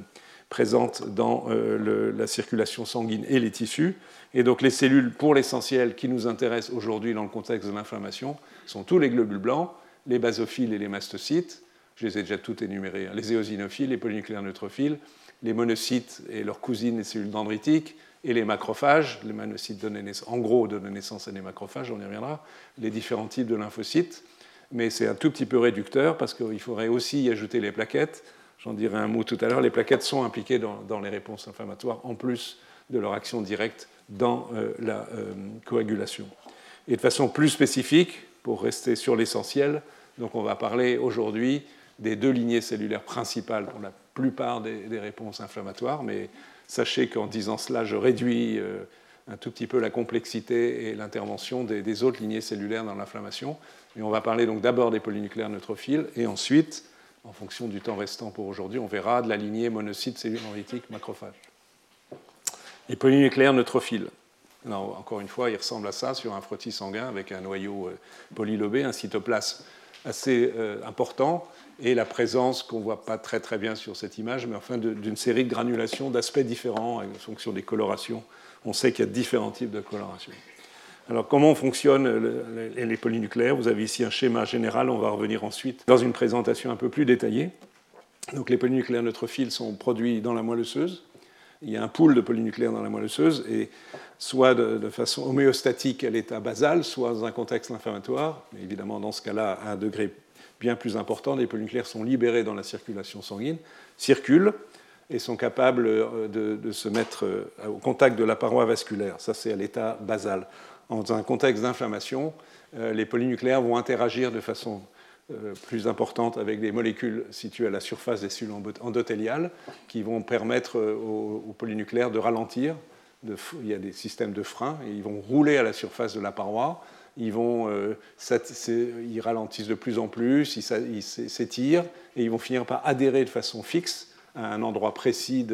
présentes dans euh, la circulation sanguine et les tissus. Et donc les cellules, pour l'essentiel, qui nous intéressent aujourd'hui dans le contexte de l'inflammation, sont tous les globules blancs, les basophiles et les mastocytes. Je les ai déjà toutes énumérés. Hein. les éosinophiles, les polynucléaires neutrophiles, les monocytes et leurs cousines, les cellules dendritiques, et les macrophages. Les monocytes donnent naissance, en gros, donnent naissance à des macrophages, on y reviendra. Les différents types de lymphocytes. Mais c'est un tout petit peu réducteur parce qu'il faudrait aussi y ajouter les plaquettes, J'en dirai un mot tout à l'heure. Les plaquettes sont impliquées dans, les réponses inflammatoires en plus de leur action directe dans euh, la euh, coagulation. Et de façon plus spécifique, pour rester sur l'essentiel, donc on va parler aujourd'hui des deux lignées cellulaires principales pour la plupart des, réponses inflammatoires, mais sachez qu'en disant cela, je réduis euh, un tout petit peu la complexité et l'intervention des, des, autres lignées cellulaires dans l'inflammation. Et on va parler donc d'abord des polynucléaires neutrophiles et ensuite en fonction du temps restant pour aujourd'hui, on verra de la lignée monocyte, cellule dendritique, macrophage. Les polynucléaires neutrophiles. Alors, encore une fois, il ressemble à ça sur un frottis sanguin avec un noyau euh, polylobé, un cytoplasme assez euh, important et la présence qu'on ne voit pas très très bien sur cette image, mais enfin d'une série de granulations d'aspects différents en fonction des colorations. On sait qu'il y a différents types de colorations. Alors comment fonctionnent les polynucléaires? Vous avez ici un schéma général, on va revenir ensuite dans une présentation un peu plus détaillée. Donc les polynucléaires neutrophiles sont produits dans la moelle osseuse. Il y a un pool de polynucléaires dans la moelle osseuse et soit de, façon homéostatique à l'état basal, soit dans un contexte inflammatoire. Mais évidemment, dans ce cas-là, à un degré bien plus important, les polynucléaires sont libérés dans la circulation sanguine, circulent, et sont capables de, se mettre au contact de la paroi vasculaire. Ça, c'est à l'état basal. Dans un contexte d'inflammation, les polynucléaires vont interagir de façon plus importante avec des molécules situées à la surface des cellules endothéliales qui vont permettre aux, polynucléaires de ralentir. il y a des systèmes de frein et ils vont rouler à la surface de la paroi ils, vont, euh, ils ralentissent de plus en plus, ils s'étirent, et ils vont finir par adhérer de façon fixe à un endroit précis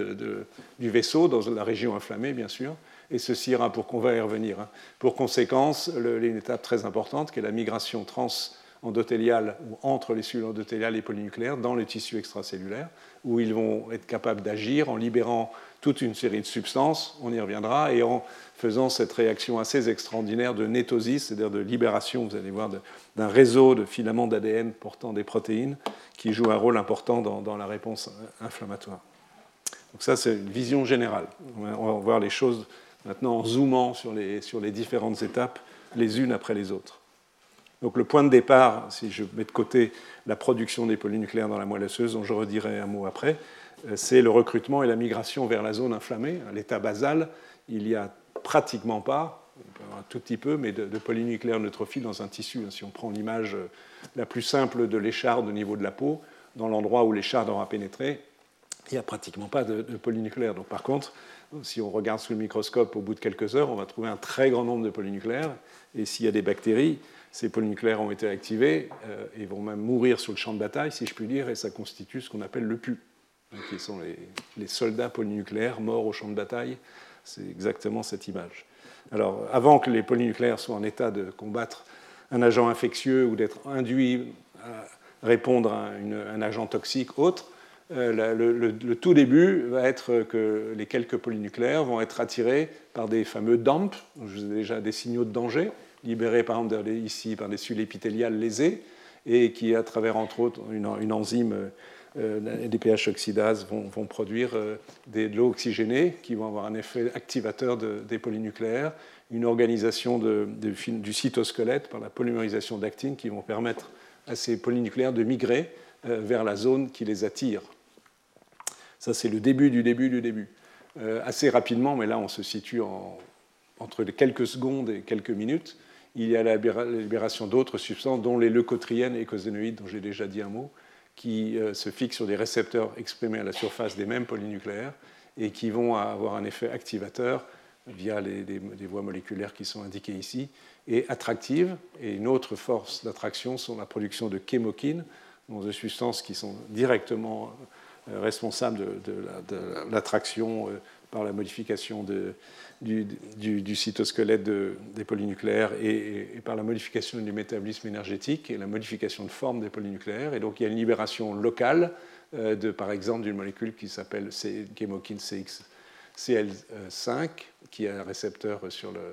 du vaisseau, dans la région inflammée, bien sûr. Et ceci ira pour qu'on va y revenir. Hein. Pour conséquence, une étape très importante qui est la migration trans-endothéliale ou entre les cellules endothéliales et polynucléaires dans les tissus extracellulaires, où ils vont être capables d'agir en libérant toute une série de substances, on y reviendra, et en faisant cette réaction assez extraordinaire de nétosis, c'est-à-dire de libération, vous allez voir, d'un réseau de filaments d'ADN portant des protéines qui jouent un rôle important dans, la réponse inflammatoire. Donc ça, c'est une vision générale. On va voir les choses maintenant en zoomant sur les, différentes étapes, les unes après les autres. Donc le point de départ, si je mets de côté la production des polynucléaires dans la moelle osseuse, dont je redirai un mot après, euh, c'est le recrutement et la migration vers la zone inflammée. À l'état basal, il n'y a pratiquement pas, un tout petit peu, mais de, polynucléaires neutrophiles dans un tissu. Si on prend l'image euh, la plus simple de l'écharde au niveau de la peau, dans l'endroit où l'écharde aura pénétré, il n'y a pratiquement pas de, de polynucléaires. Donc par contre, si on regarde sous le microscope au bout de quelques heures, on va trouver un très grand nombre de polynucléaires. Et s'il y a des bactéries, ces polynucléaires ont été activés euh, et vont même mourir sur le champ de bataille, si je puis dire, et ça constitue ce qu'on appelle le pu qui sont les, soldats polynucléaires morts au champ de bataille. C'est exactement cette image. Alors, avant que les polynucléaires soient en état de combattre un agent infectieux ou d'être induits à répondre à un agent toxique autre, euh, le, tout début va être que les quelques polynucléaires vont être attirés par des fameux DAMP, je vous ai déjà des signaux de danger, libérés par exemple ici par des cellules épithéliales lésées, et qui, à travers entre autres une enzyme euh, des pH oxydases vont, produire euh, de l'eau oxygénée qui vont avoir un effet activateur des polynucléaires, une organisation du cytosquelette par la polymérisation d'actine qui vont permettre à ces polynucléaires de migrer euh, vers la zone qui les attire. Ça, c'est le début du début du début. assez rapidement, mais là, on se situe entre quelques secondes et quelques minutes, il y a la libération d'autres substances, dont les leucotriènes et cosénoïdes, dont j'ai déjà dit un mot, qui euh, se fixent sur des récepteurs exprimés à la surface des mêmes polynucléaires et qui vont avoir un effet activateur via les, voies moléculaires qui sont indiquées ici, et attractives. Et une autre force d'attraction sont la production de chémokines, de substances qui sont directement euh, responsables de, l'attraction euh, par la modification du, cytosquelette des polynucléaires et, par la modification du métabolisme énergétique et la modification de forme des polynucléaires. Et donc il y a une libération locale, euh, de, par exemple, d'une molécule qui s'appelle chémokine CL5, qui a un récepteur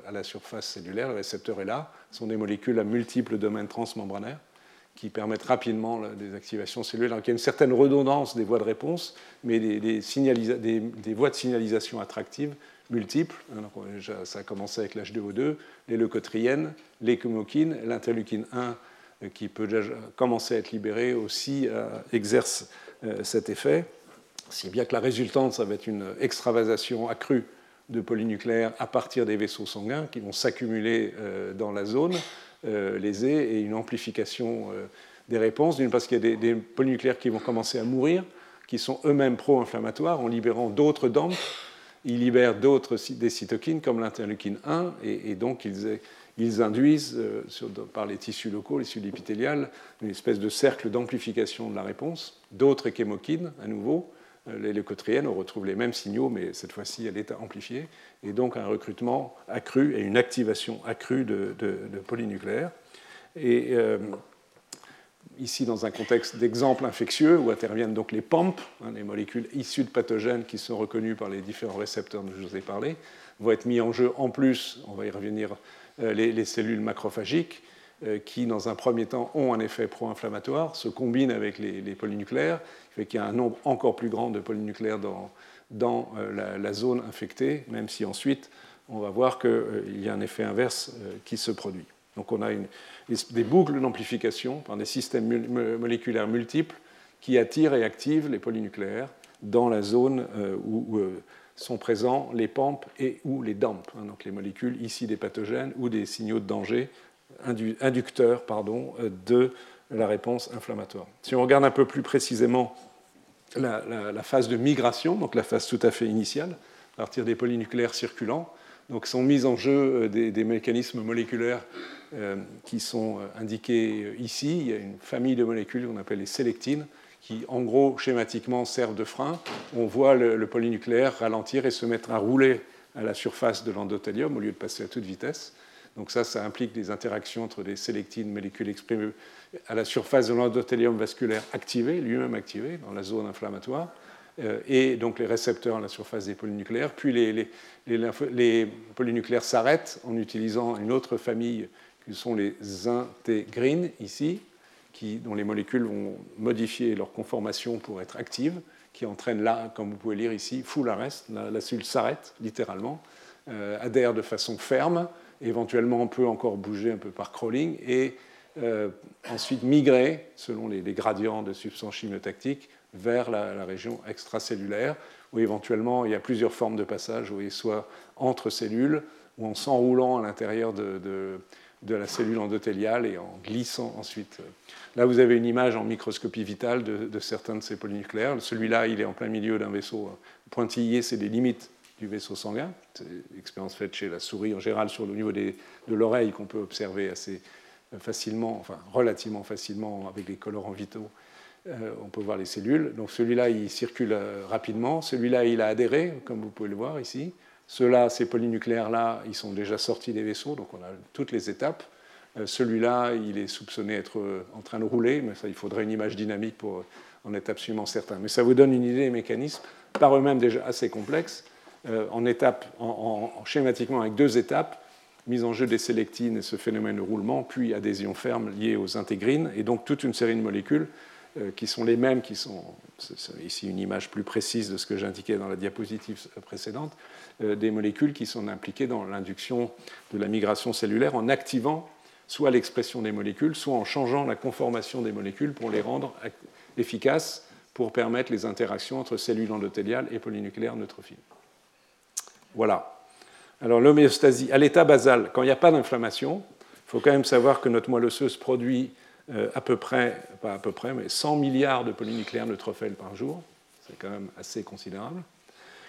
à la surface cellulaire. Le récepteur est là. Ce sont des molécules à multiples domaines transmembranaires qui permettent rapidement la désactivation cellulaire. Donc il y a une certaine redondance des voies de réponse, mais des, des voies de signalisation attractives multiples. ça a commencé avec l'H2O2, les leucotriènes, les chemokines, l'interleukine 1 euh, qui peut déjà commencer à être libérée aussi euh, exerce euh, cet effet. Si bien que la résultante, ça va être une extravasation accrue de polynucléaires à partir des vaisseaux sanguins qui vont s'accumuler dans la zone lésée et une amplification des réponses. D'une parce qu'il y a des, polynucléaires qui vont commencer à mourir, qui sont eux-mêmes pro-inflammatoires en libérant d'autres dents ils libèrent d'autres des cytokines comme l'interleukine 1 et, donc ils, induisent euh, par les tissus locaux, les cellules épithéliales, une espèce de cercle d'amplification de la réponse. D'autres chémokines, à nouveau, les leucotriennes, on retrouve les mêmes signaux, mais cette fois-ci à l'état amplifié, et donc un recrutement accru et une activation accrue de, polynucléaires. Et euh, ici dans un contexte d'exemple infectieux où interviennent donc les PAMP, hein, les molécules issues de pathogènes qui sont reconnues par les différents récepteurs dont je vous ai parlé, vont être mis en jeu. En plus, on va y revenir, euh, les, cellules macrophagiques qui, dans un premier temps, ont un effet pro-inflammatoire, se combinent avec les, polynucléaires, qui fait qu'il y a un nombre encore plus grand de polynucléaires dans, euh, la, zone infectée, même si ensuite on va voir qu'il y a un effet inverse qui se produit. Donc on a des boucles d'amplification par des systèmes moléculaires multiples qui attirent et activent les polynucléaires dans la zone où, sont présents les PAMP et ou les DAMP, hein, donc les molécules ici des pathogènes ou des signaux de danger inducteurs pardon, de la réponse inflammatoire. Si on regarde un peu plus précisément la, phase de migration, donc la phase tout à fait initiale, à partir des polynucléaires circulants, donc sont mis en jeu des, des mécanismes moléculaires euh, qui sont euh, indiqués ici. Il y a une famille de molécules qu'on appelle les sélectines, qui en gros schématiquement servent de frein. On voit le, polynucléaire ralentir et se mettre à rouler à la surface de l'endothélium au lieu de passer à toute vitesse. Donc ça, ça implique des interactions entre des sélectines, molécules exprimées à la surface de l'endothélium vasculaire activé, lui-même activé dans la zone inflammatoire, euh, et donc les récepteurs à la surface des polynucléaires. Puis les, polynucléaires s'arrêtent en utilisant une autre famille qui sont les intégrines ici, dont les molécules vont modifier leur conformation pour être actives, qui entraînent là, comme vous pouvez lire ici, full arrest, la, la cellule s'arrête littéralement, euh, adhère de façon ferme, éventuellement on peut encore bouger un peu par crawling, et euh, ensuite migrer, selon les, gradients de substances chimiotactiques, vers la, région extracellulaire, où éventuellement il y a plusieurs formes de passage, où il soit entre cellules, ou en s'enroulant à l'intérieur de de la cellule endothéliale et en glissant ensuite. Là, vous avez une image en microscopie vitale de, certains de ces polynucléaires. Celui-là, il est en plein milieu d'un vaisseau pointillé, c'est les limites du vaisseau sanguin. C'est expérience faite chez la souris en général sur le niveau de l'oreille qu'on peut observer assez facilement, enfin relativement facilement avec les colorants vitaux. Euh, on peut voir les cellules. Donc celui-là, il circule euh, rapidement. Celui-là, il a adhéré, comme vous pouvez le voir ici. Ceux-là, ces polynucléaires-là, ils sont déjà sortis des vaisseaux, donc on a toutes les étapes. Euh, celui-là, il est soupçonné être en train de rouler, mais ça, il faudrait une image dynamique pour en être absolument certain. Mais ça vous donne une idée des mécanismes, par eux-mêmes déjà assez complexes, en, étapes, en, schématiquement avec deux étapes, mise en jeu des sélectines et ce phénomène de roulement, puis adhésion ferme liée aux intégrines, et donc toute une série de molécules qui sont les mêmes, qui sont, ici une image plus précise de ce que j'indiquais dans la diapositive précédente, euh, des molécules qui sont impliquées dans l'induction de la migration cellulaire en activant soit l'expression des molécules, soit en changeant la conformation des molécules pour les rendre efficaces pour permettre les interactions entre cellules endothéliales et polynucléaires neutrophiles. Voilà. Alors l'homéostasie, à l'état basal, quand il n'y a pas d'inflammation, il faut quand même savoir que notre moelle osseuse produit euh, à peu près, pas à peu près, mais 100 milliards de polynucléaires neutrophèles par jour. C'est quand même assez considérable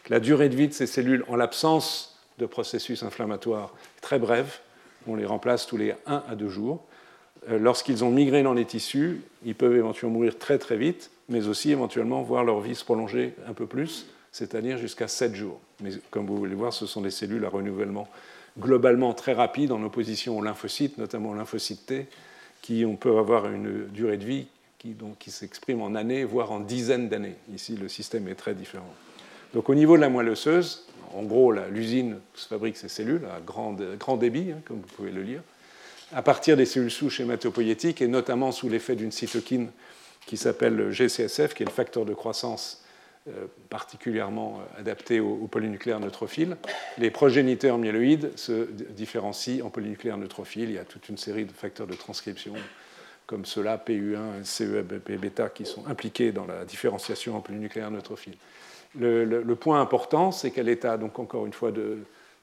la durée de vie de ces cellules, en l'absence de processus inflammatoires, est très brève. On les remplace tous les 1 à 2 jours. Euh, lorsqu'ils ont migré dans les tissus, ils peuvent éventuellement mourir très très vite, mais aussi éventuellement voir leur vie se prolonger un peu plus, c'est-à-dire jusqu'à 7 jours. Mais comme vous voulez voir, ce sont des cellules à renouvellement globalement très rapide en opposition aux lymphocytes, notamment aux lymphocytes T, qui on peut avoir une durée de vie qui, qui s'exprime en années, voire en dizaines d'années. Ici, le système est très différent. Donc au niveau de la moelle osseuse, en gros, l'usine se fabrique ces cellules à grand, débit, hein, comme vous pouvez le lire, à partir des cellules souches hématopoïétiques et notamment sous l'effet d'une cytokine qui s'appelle le GCSF, qui est le facteur de croissance particulièrement euh, adapté aux, polynucléaires neutrophiles. Les progéniteurs myéloïdes se différencient en polynucléaires neutrophiles. Il y a toute une série de facteurs de transcription comme ceux-là, PU1, CEB-bêta, qui sont impliqués dans la différenciation en polynucléaires neutrophiles. Le, point important, c'est qu'à l'état, donc encore une fois,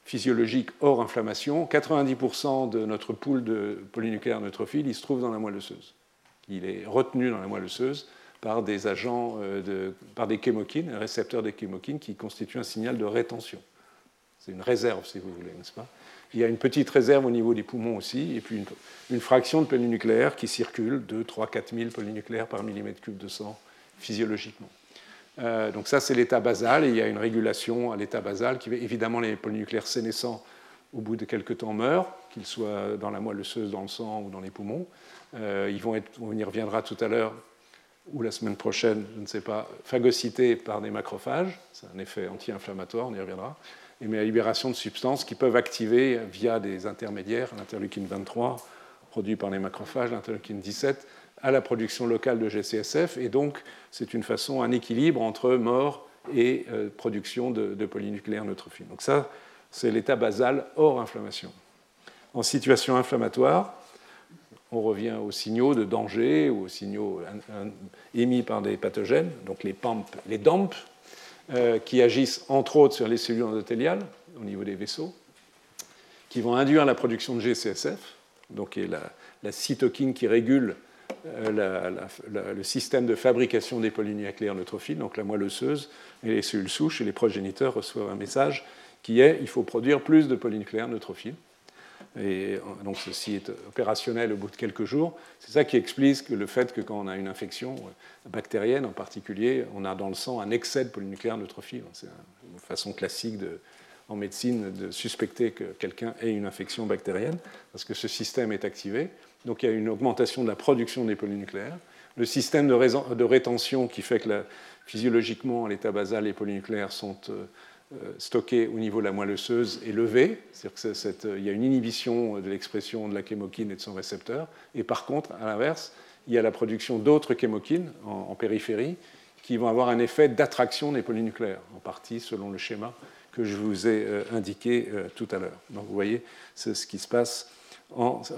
physiologique hors inflammation, 90% de notre pool de polynucléaires neutrophiles, il se trouve dans la moelle osseuse. Il est retenu dans la moelle osseuse par des agents, euh, par des chémokines, un récepteur des chémokines qui constitue un signal de rétention. C'est une réserve, si vous voulez, n'est-ce pas? Il y a une petite réserve au niveau des poumons aussi, et puis une, fraction de polynucléaires qui circule, 2, 3, 4 000 polynucléaires par millimètre cube de sang physiologiquement. Euh, donc ça, c'est l'état basal, et il y a une régulation à l'état basal qui, évidemment, les polynucléaires sénescents, au bout de quelques temps, meurent, qu'ils soient dans la moelle osseuse, dans le sang ou dans les poumons. Euh, ils vont être, on y reviendra tout à l'heure, ou la semaine prochaine, je ne sais pas, phagocytés par des macrophages, c'est un effet anti-inflammatoire, on y reviendra, et mais la libération de substances qui peuvent activer via des intermédiaires, l'interleukine 23, produit par les macrophages, l'interleukine 17, à la production locale de GCSF, et donc c'est une façon, un équilibre entre mort et euh, production de, polynucléaires neutrophiles. Donc ça, c'est l'état basal hors inflammation. En situation inflammatoire, on revient aux signaux de danger ou aux signaux émis par des pathogènes, donc les PAMP, les DAMP, qui agissent entre autres sur les cellules endothéliales au niveau des vaisseaux, qui vont induire la production de GCSF, donc la, la cytokine qui régule le système de fabrication des polynucléaires neutrophiles, donc la moelle osseuse et les cellules souches, et les progéniteurs reçoivent un message qui est il faut produire plus de polynucléaires neutrophiles. Et donc ceci est opérationnel au bout de quelques jours. C'est ça qui explique le fait que quand on a une infection bactérienne en particulier, on a dans le sang un excès de polynucléaires neutrophiles. C'est une façon classique en médecine de suspecter que quelqu'un ait une infection bactérienne, parce que ce système est activé. Donc il y a une augmentation de la production des polynucléaires. Le système de, rétention qui fait que physiologiquement, à l'état basal, les polynucléaires sont euh, euh, stockés au niveau de la moelle osseuse et levés. C'est-à-dire qu'il y a une inhibition de l'expression de la chémokine et de son récepteur. Et par contre, à l'inverse, il y a la production d'autres chémokines en, périphérie qui vont avoir un effet d'attraction des polynucléaires, en partie selon le schéma que je vous ai euh, indiqué tout à l'heure. Donc vous voyez, c'est ce qui se passe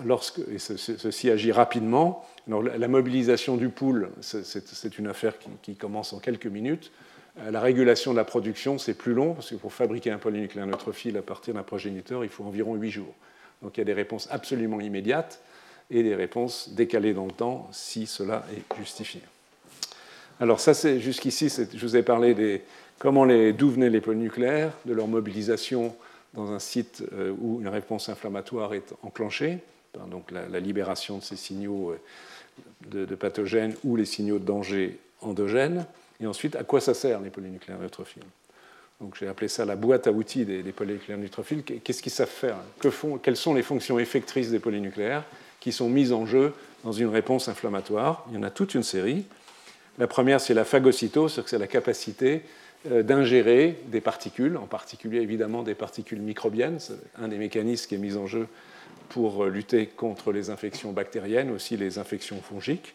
lorsque, et ceci agit rapidement. la mobilisation du pool, c'est une affaire qui, commence en quelques minutes. Euh, la régulation de la production, c'est plus long, parce que pour fabriquer un polynucléaire neutrophile à partir d'un progéniteur, il faut environ 8 jours. Donc il y a des réponses absolument immédiates et des réponses décalées dans le temps si cela est justifié. Alors ça, c'est jusqu'ici, je vous ai parlé des comment les, d'où venaient les polynucléaires, de leur mobilisation dans un site euh, où une réponse inflammatoire est enclenchée, donc la, libération de ces signaux euh, de, pathogènes ou les signaux de danger endogènes, et ensuite à quoi ça sert les polynucléaires neutrophiles. Donc j'ai appelé ça la boîte à outils des, polynucléaires neutrophiles. Qu'est-ce qu'ils savent faire Quelles sont les fonctions effectrices des polynucléaires qui sont mises en jeu dans une réponse inflammatoire Il y en a toute une série. La première, c'est la phagocytose, c'est la capacité euh, d'ingérer des particules, en particulier évidemment des particules microbiennes, c'est un des mécanismes qui est mis en jeu pour euh, lutter contre les infections bactériennes, aussi les infections fongiques.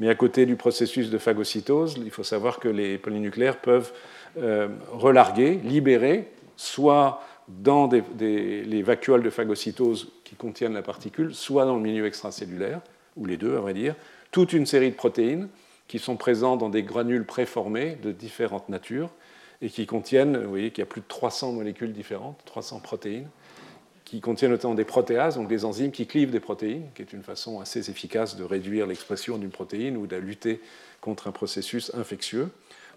Mais à côté du processus de phagocytose, il faut savoir que les polynucléaires peuvent euh, relarguer, libérer, soit dans les vacuoles de phagocytose qui contiennent la particule, soit dans le milieu extracellulaire, ou les deux à vrai dire, toute une série de protéines qui sont présentes dans des granules préformés de différentes natures et qui contiennent, vous voyez qu'il y a plus de 300 molécules différentes, 300 protéines, qui contiennent notamment des protéases, donc des enzymes qui clivent des protéines, qui est une façon assez efficace de réduire l'expression d'une protéine ou de lutter contre un processus infectieux.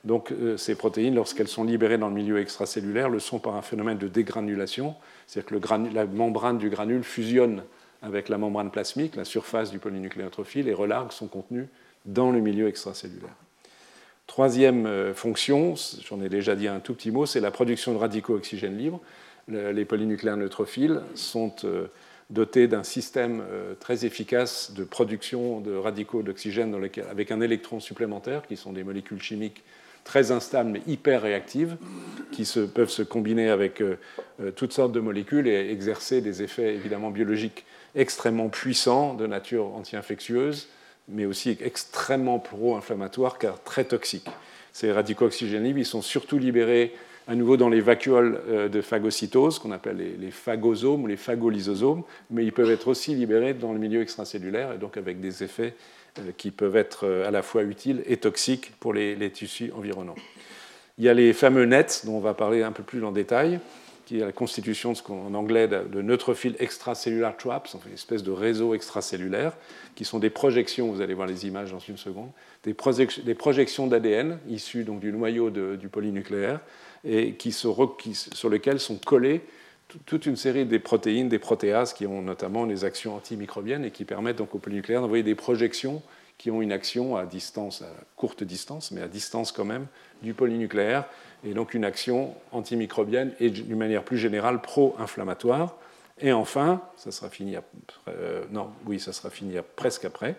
Donc euh, ces protéines, lorsqu'elles sont libérées dans le milieu extracellulaire, le sont par un phénomène de dégranulation, c'est-à-dire que la membrane du granule fusionne avec la membrane plasmique, la surface du polynucléotrophile, et relargue son contenu dans le milieu extracellulaire. Troisième euh, fonction, j'en ai déjà dit un tout petit mot, c'est la production de radicaux oxygène libres. Les polynucléaires neutrophiles sont euh, dotés d'un système euh, très efficace de production de radicaux d'oxygène avec un électron supplémentaire, qui sont des molécules chimiques très instables mais hyper réactives, qui peuvent se combiner avec toutes sortes de molécules et exercer des effets évidemment biologiques extrêmement puissants de nature anti-infectieuse, mais aussi extrêmement pro-inflammatoires car très toxiques. Ces radicaux oxygènes libres, ils sont surtout libérés à nouveau dans les vacuoles euh, de phagocytose, qu'on appelle les, phagosomes ou les phagolysosomes, mais ils peuvent être aussi libérés dans le milieu extracellulaire et donc avec des effets euh, qui peuvent être euh, à la fois utiles et toxiques pour les, tissus environnants. Il y a les fameux nets, dont on va parler un peu plus en détail qui est la constitution de ce qu'en anglais de neutrophiles extracellular traps, une espèce de réseau extracellulaire, qui sont des projections, vous allez voir les images dans une seconde, des, projections d'ADN issues donc, du noyau du polynucléaire et sur lesquelles sont collées toute une série des protéines, des protéases qui ont notamment des actions antimicrobiennes et qui permettent donc au polynucléaire d'envoyer des projections qui ont une action à distance, à courte distance, mais à distance quand même, du polynucléaire et donc une action antimicrobienne et d'une manière plus générale pro-inflammatoire. Et enfin, ça sera fini euh, non, oui, ça sera fini presque après.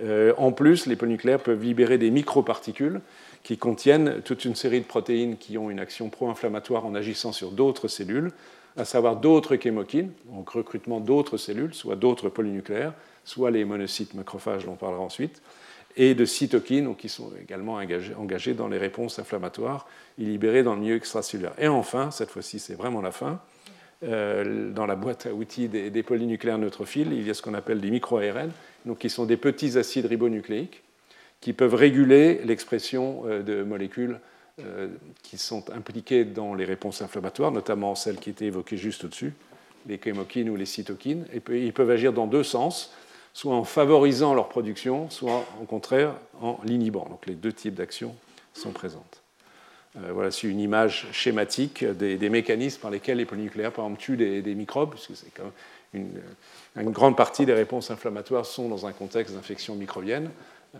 Euh, en plus, les polynucléaires peuvent libérer des microparticules qui contiennent toute une série de protéines qui ont une action pro-inflammatoire en agissant sur d'autres cellules, à savoir d'autres chémokines, donc recrutement d'autres cellules, soit d'autres polynucléaires, soit les monocytes macrophages dont on parlera ensuite et de cytokines, qui sont également engagés, dans les réponses inflammatoires et libérées dans le milieu extracellulaire. Et enfin, cette fois-ci, c'est vraiment la fin, euh, dans la boîte à outils des, polynucléaires neutrophiles, il y a ce qu'on appelle des micro-ARN, donc qui sont des petits acides ribonucléiques qui peuvent réguler l'expression euh, de molécules qui sont impliquées dans les réponses inflammatoires, notamment celles qui étaient évoquées juste au-dessus, les chémokines ou les cytokines. Et ils peuvent agir dans deux sens, soit en favorisant leur production, soit au contraire en l'inhibant. Donc les deux types d'actions sont présentes. Euh, voilà, c'est une image schématique des, mécanismes par lesquels les polynucléaires, par exemple, tuent des, microbes, puisque c'est quand même une, grande partie des réponses inflammatoires sont dans un contexte d'infection microbienne.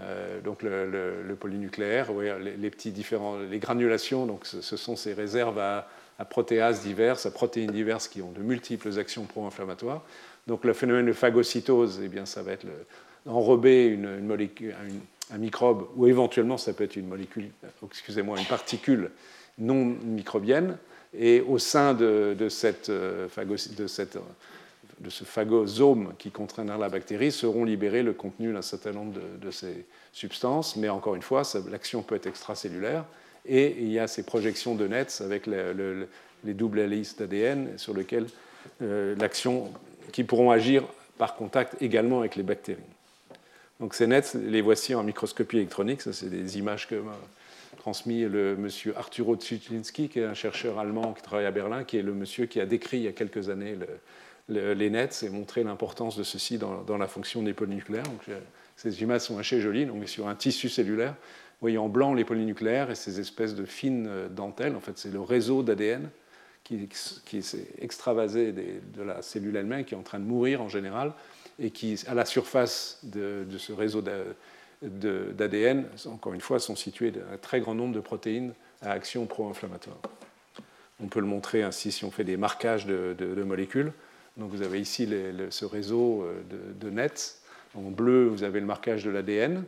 Euh, donc le, polynucléaire, les, petits différents, les granulations, donc ce, sont ces réserves à, protéases diverses, à protéines diverses qui ont de multiples actions pro-inflammatoires. Donc le phénomène de phagocytose, eh bien, ça va être enrober une, molécule, un microbe, ou éventuellement ça peut être une molécule, excusez-moi, une particule non microbienne, et au sein de, cette, euh, de, cette, de, ce phagosome qui contraindra la bactérie seront libérés le contenu d'un certain nombre de, ces substances, mais encore une fois, l'action peut être extracellulaire, et il y a ces projections de nets avec les doubles hélices d'ADN sur lesquelles euh, l'action, qui pourront agir par contact également avec les bactéries. Donc ces nets, les voici en microscopie électronique. Ça, c'est des images que m'a transmis le monsieur Arturo Tschitlinski, qui est un chercheur allemand qui travaille à Berlin, qui est le monsieur qui a décrit il y a quelques années les nets et montré l'importance de ceci dans, la fonction des polynucléaires. Donc, ces images sont assez jolies. Donc, sur un tissu cellulaire, vous voyez en blanc les polynucléaires et ces espèces de fines dentelles. En fait, c'est le réseau d'ADN qui s'est extravasé de la cellule elle-même, qui est en train de mourir en général, et qui, à la surface de, ce réseau d'ADN, encore une fois, sont situés un très grand nombre de protéines à action pro-inflammatoire. On peut le montrer ainsi si on fait des marquages de, molécules. Donc vous avez ici ce réseau euh, de, nets. En bleu, vous avez le marquage de l'ADN.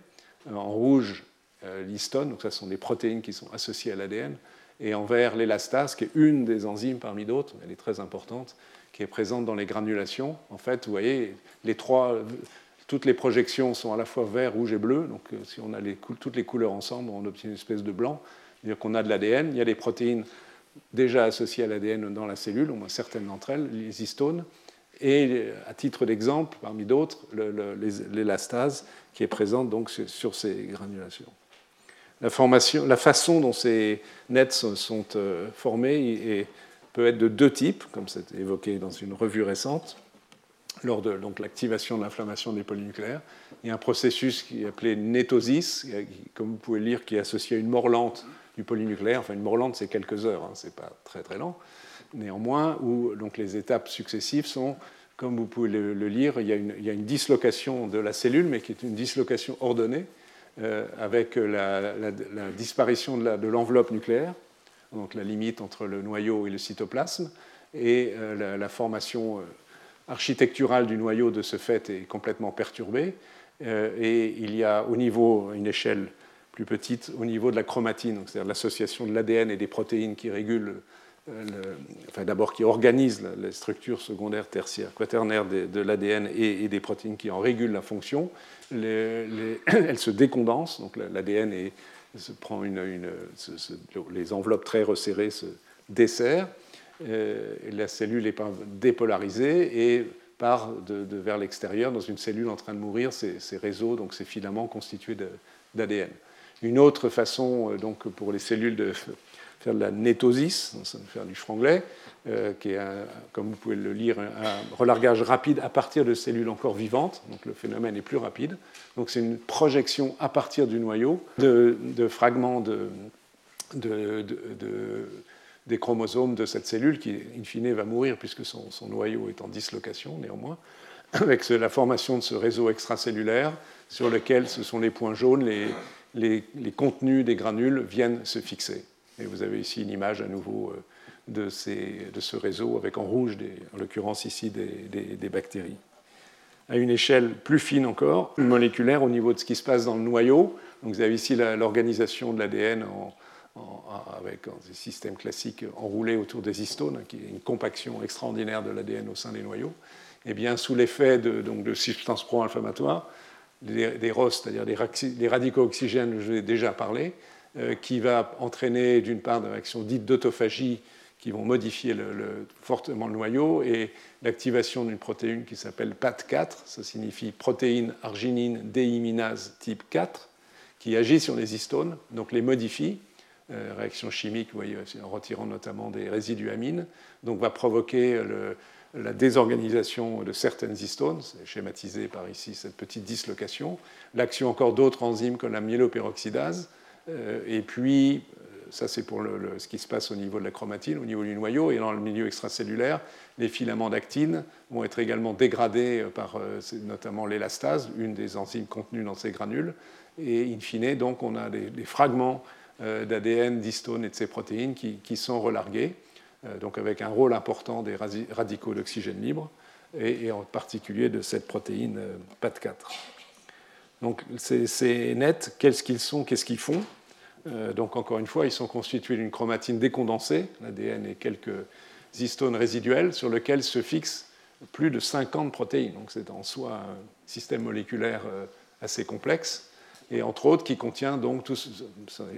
En rouge, euh, l'histone, donc ça sont des protéines qui sont associées à l'ADN. Et en vert, l'élastase, qui est une des enzymes parmi d'autres, elle est très importante, qui est présente dans les granulations. En fait, vous voyez, toutes les projections sont à la fois vert, rouge et bleu. Donc, euh, si on a toutes les couleurs ensemble, on obtient une espèce de blanc. C'est-à-dire qu'on a de l'ADN. Il y a des protéines déjà associées à l'ADN dans la cellule, au moins certaines d'entre elles, les histones. Et à titre d'exemple, parmi d'autres, l'élastase qui est présente donc sur ces granulations. La, formation, la façon dont ces nets sont euh, formés peut être de deux types, comme c'est évoqué dans une revue récente, lors de l'activation de l'inflammation des polynucléaires. Il y a un processus qui est appelé nétosis, comme vous pouvez le lire, qui est associé à une mort lente du polynucléaire. Enfin, une mort lente, c'est quelques heures, hein, c'est pas très très lent. Néanmoins, où donc, les étapes successives sont, comme vous pouvez le, lire, il y, a une, dislocation de la cellule, mais qui est une dislocation ordonnée, euh, avec la, disparition de l'enveloppe nucléaire donc la limite entre le noyau et le cytoplasme, et euh, la, formation euh, architecturale du noyau de ce fait est complètement perturbée. Et il y a au niveau, une échelle plus petite, au niveau de la chromatine, c'est-à-dire l'association de l'ADN et des protéines qui régulent, enfin d'abord qui organisent les structures secondaires, tertiaires, quaternaires de, l'ADN et, des protéines qui en régulent la fonction, les, elles se décondensent, donc l'ADN se prend une, les enveloppes très resserrées se desserrent, euh, la cellule est dépolarisée et part de, vers l'extérieur dans une cellule en train de mourir, ces, réseaux, donc ces filaments constitués d'ADN. Une autre façon euh, donc, pour les cellules de faire de la nétosis, faire du franglais, euh, qui est, comme vous pouvez le lire, un relargage rapide à partir de cellules encore vivantes. Donc le phénomène est plus rapide. Donc c'est une projection à partir du noyau de, fragments de, des chromosomes de cette cellule qui, in fine, va mourir puisque son, noyau est en dislocation néanmoins, avec la formation de ce réseau extracellulaire sur lequel ce sont les points jaunes, les, les contenus des granules viennent se fixer. Et vous avez ici une image à nouveau euh, de, ce réseau avec en rouge, en l'occurrence ici, des, bactéries. À une échelle plus fine encore, moléculaire au niveau de ce qui se passe dans le noyau. Donc vous avez ici l'organisation de l'ADN avec des systèmes classiques enroulés autour des histones, qui est une compaction extraordinaire de l'ADN au sein des noyaux. Et bien, sous l'effet de, de substances pro-inflammatoires, des, ROS, c'est-à-dire des, radicaux oxygènes, je vous ai déjà parlé, euh, qui va entraîner d'une part des réactions dites d'autophagie qui vont modifier fortement le noyau et l'activation d'une protéine qui s'appelle PAT4, ça signifie protéine arginine déiminase type 4, qui agit sur les histones, donc les modifie. Réaction chimique, vous voyez, en retirant notamment des résidus amines, donc va provoquer la désorganisation de certaines histones, c'est schématisé par ici cette petite dislocation, l'action encore d'autres enzymes comme la myéloperoxydase, et puis ça c'est pour ce qui se passe au niveau de la chromatine, au niveau du noyau, et dans le milieu extracellulaire, les filaments d'actine vont être également dégradés par euh, notamment l'élastase, une des enzymes contenues dans ces granules, et in fine, donc on a des, fragments euh, d'ADN, d'histones et de ces protéines qui, sont relargués, euh, donc avec un rôle important des radicaux d'oxygène libre, et, en particulier de cette protéine PAT4. Donc c'est net, qu'est-ce qu'ils sont, qu'est-ce qu'ils font euh, donc encore une fois, ils sont constitués d'une chromatine décondensée, l'ADN et quelques histones résiduelles, sur lesquelles se fixent plus de 50 protéines. Donc c'est en soi un système moléculaire euh, assez complexe, et entre autres qui contient donc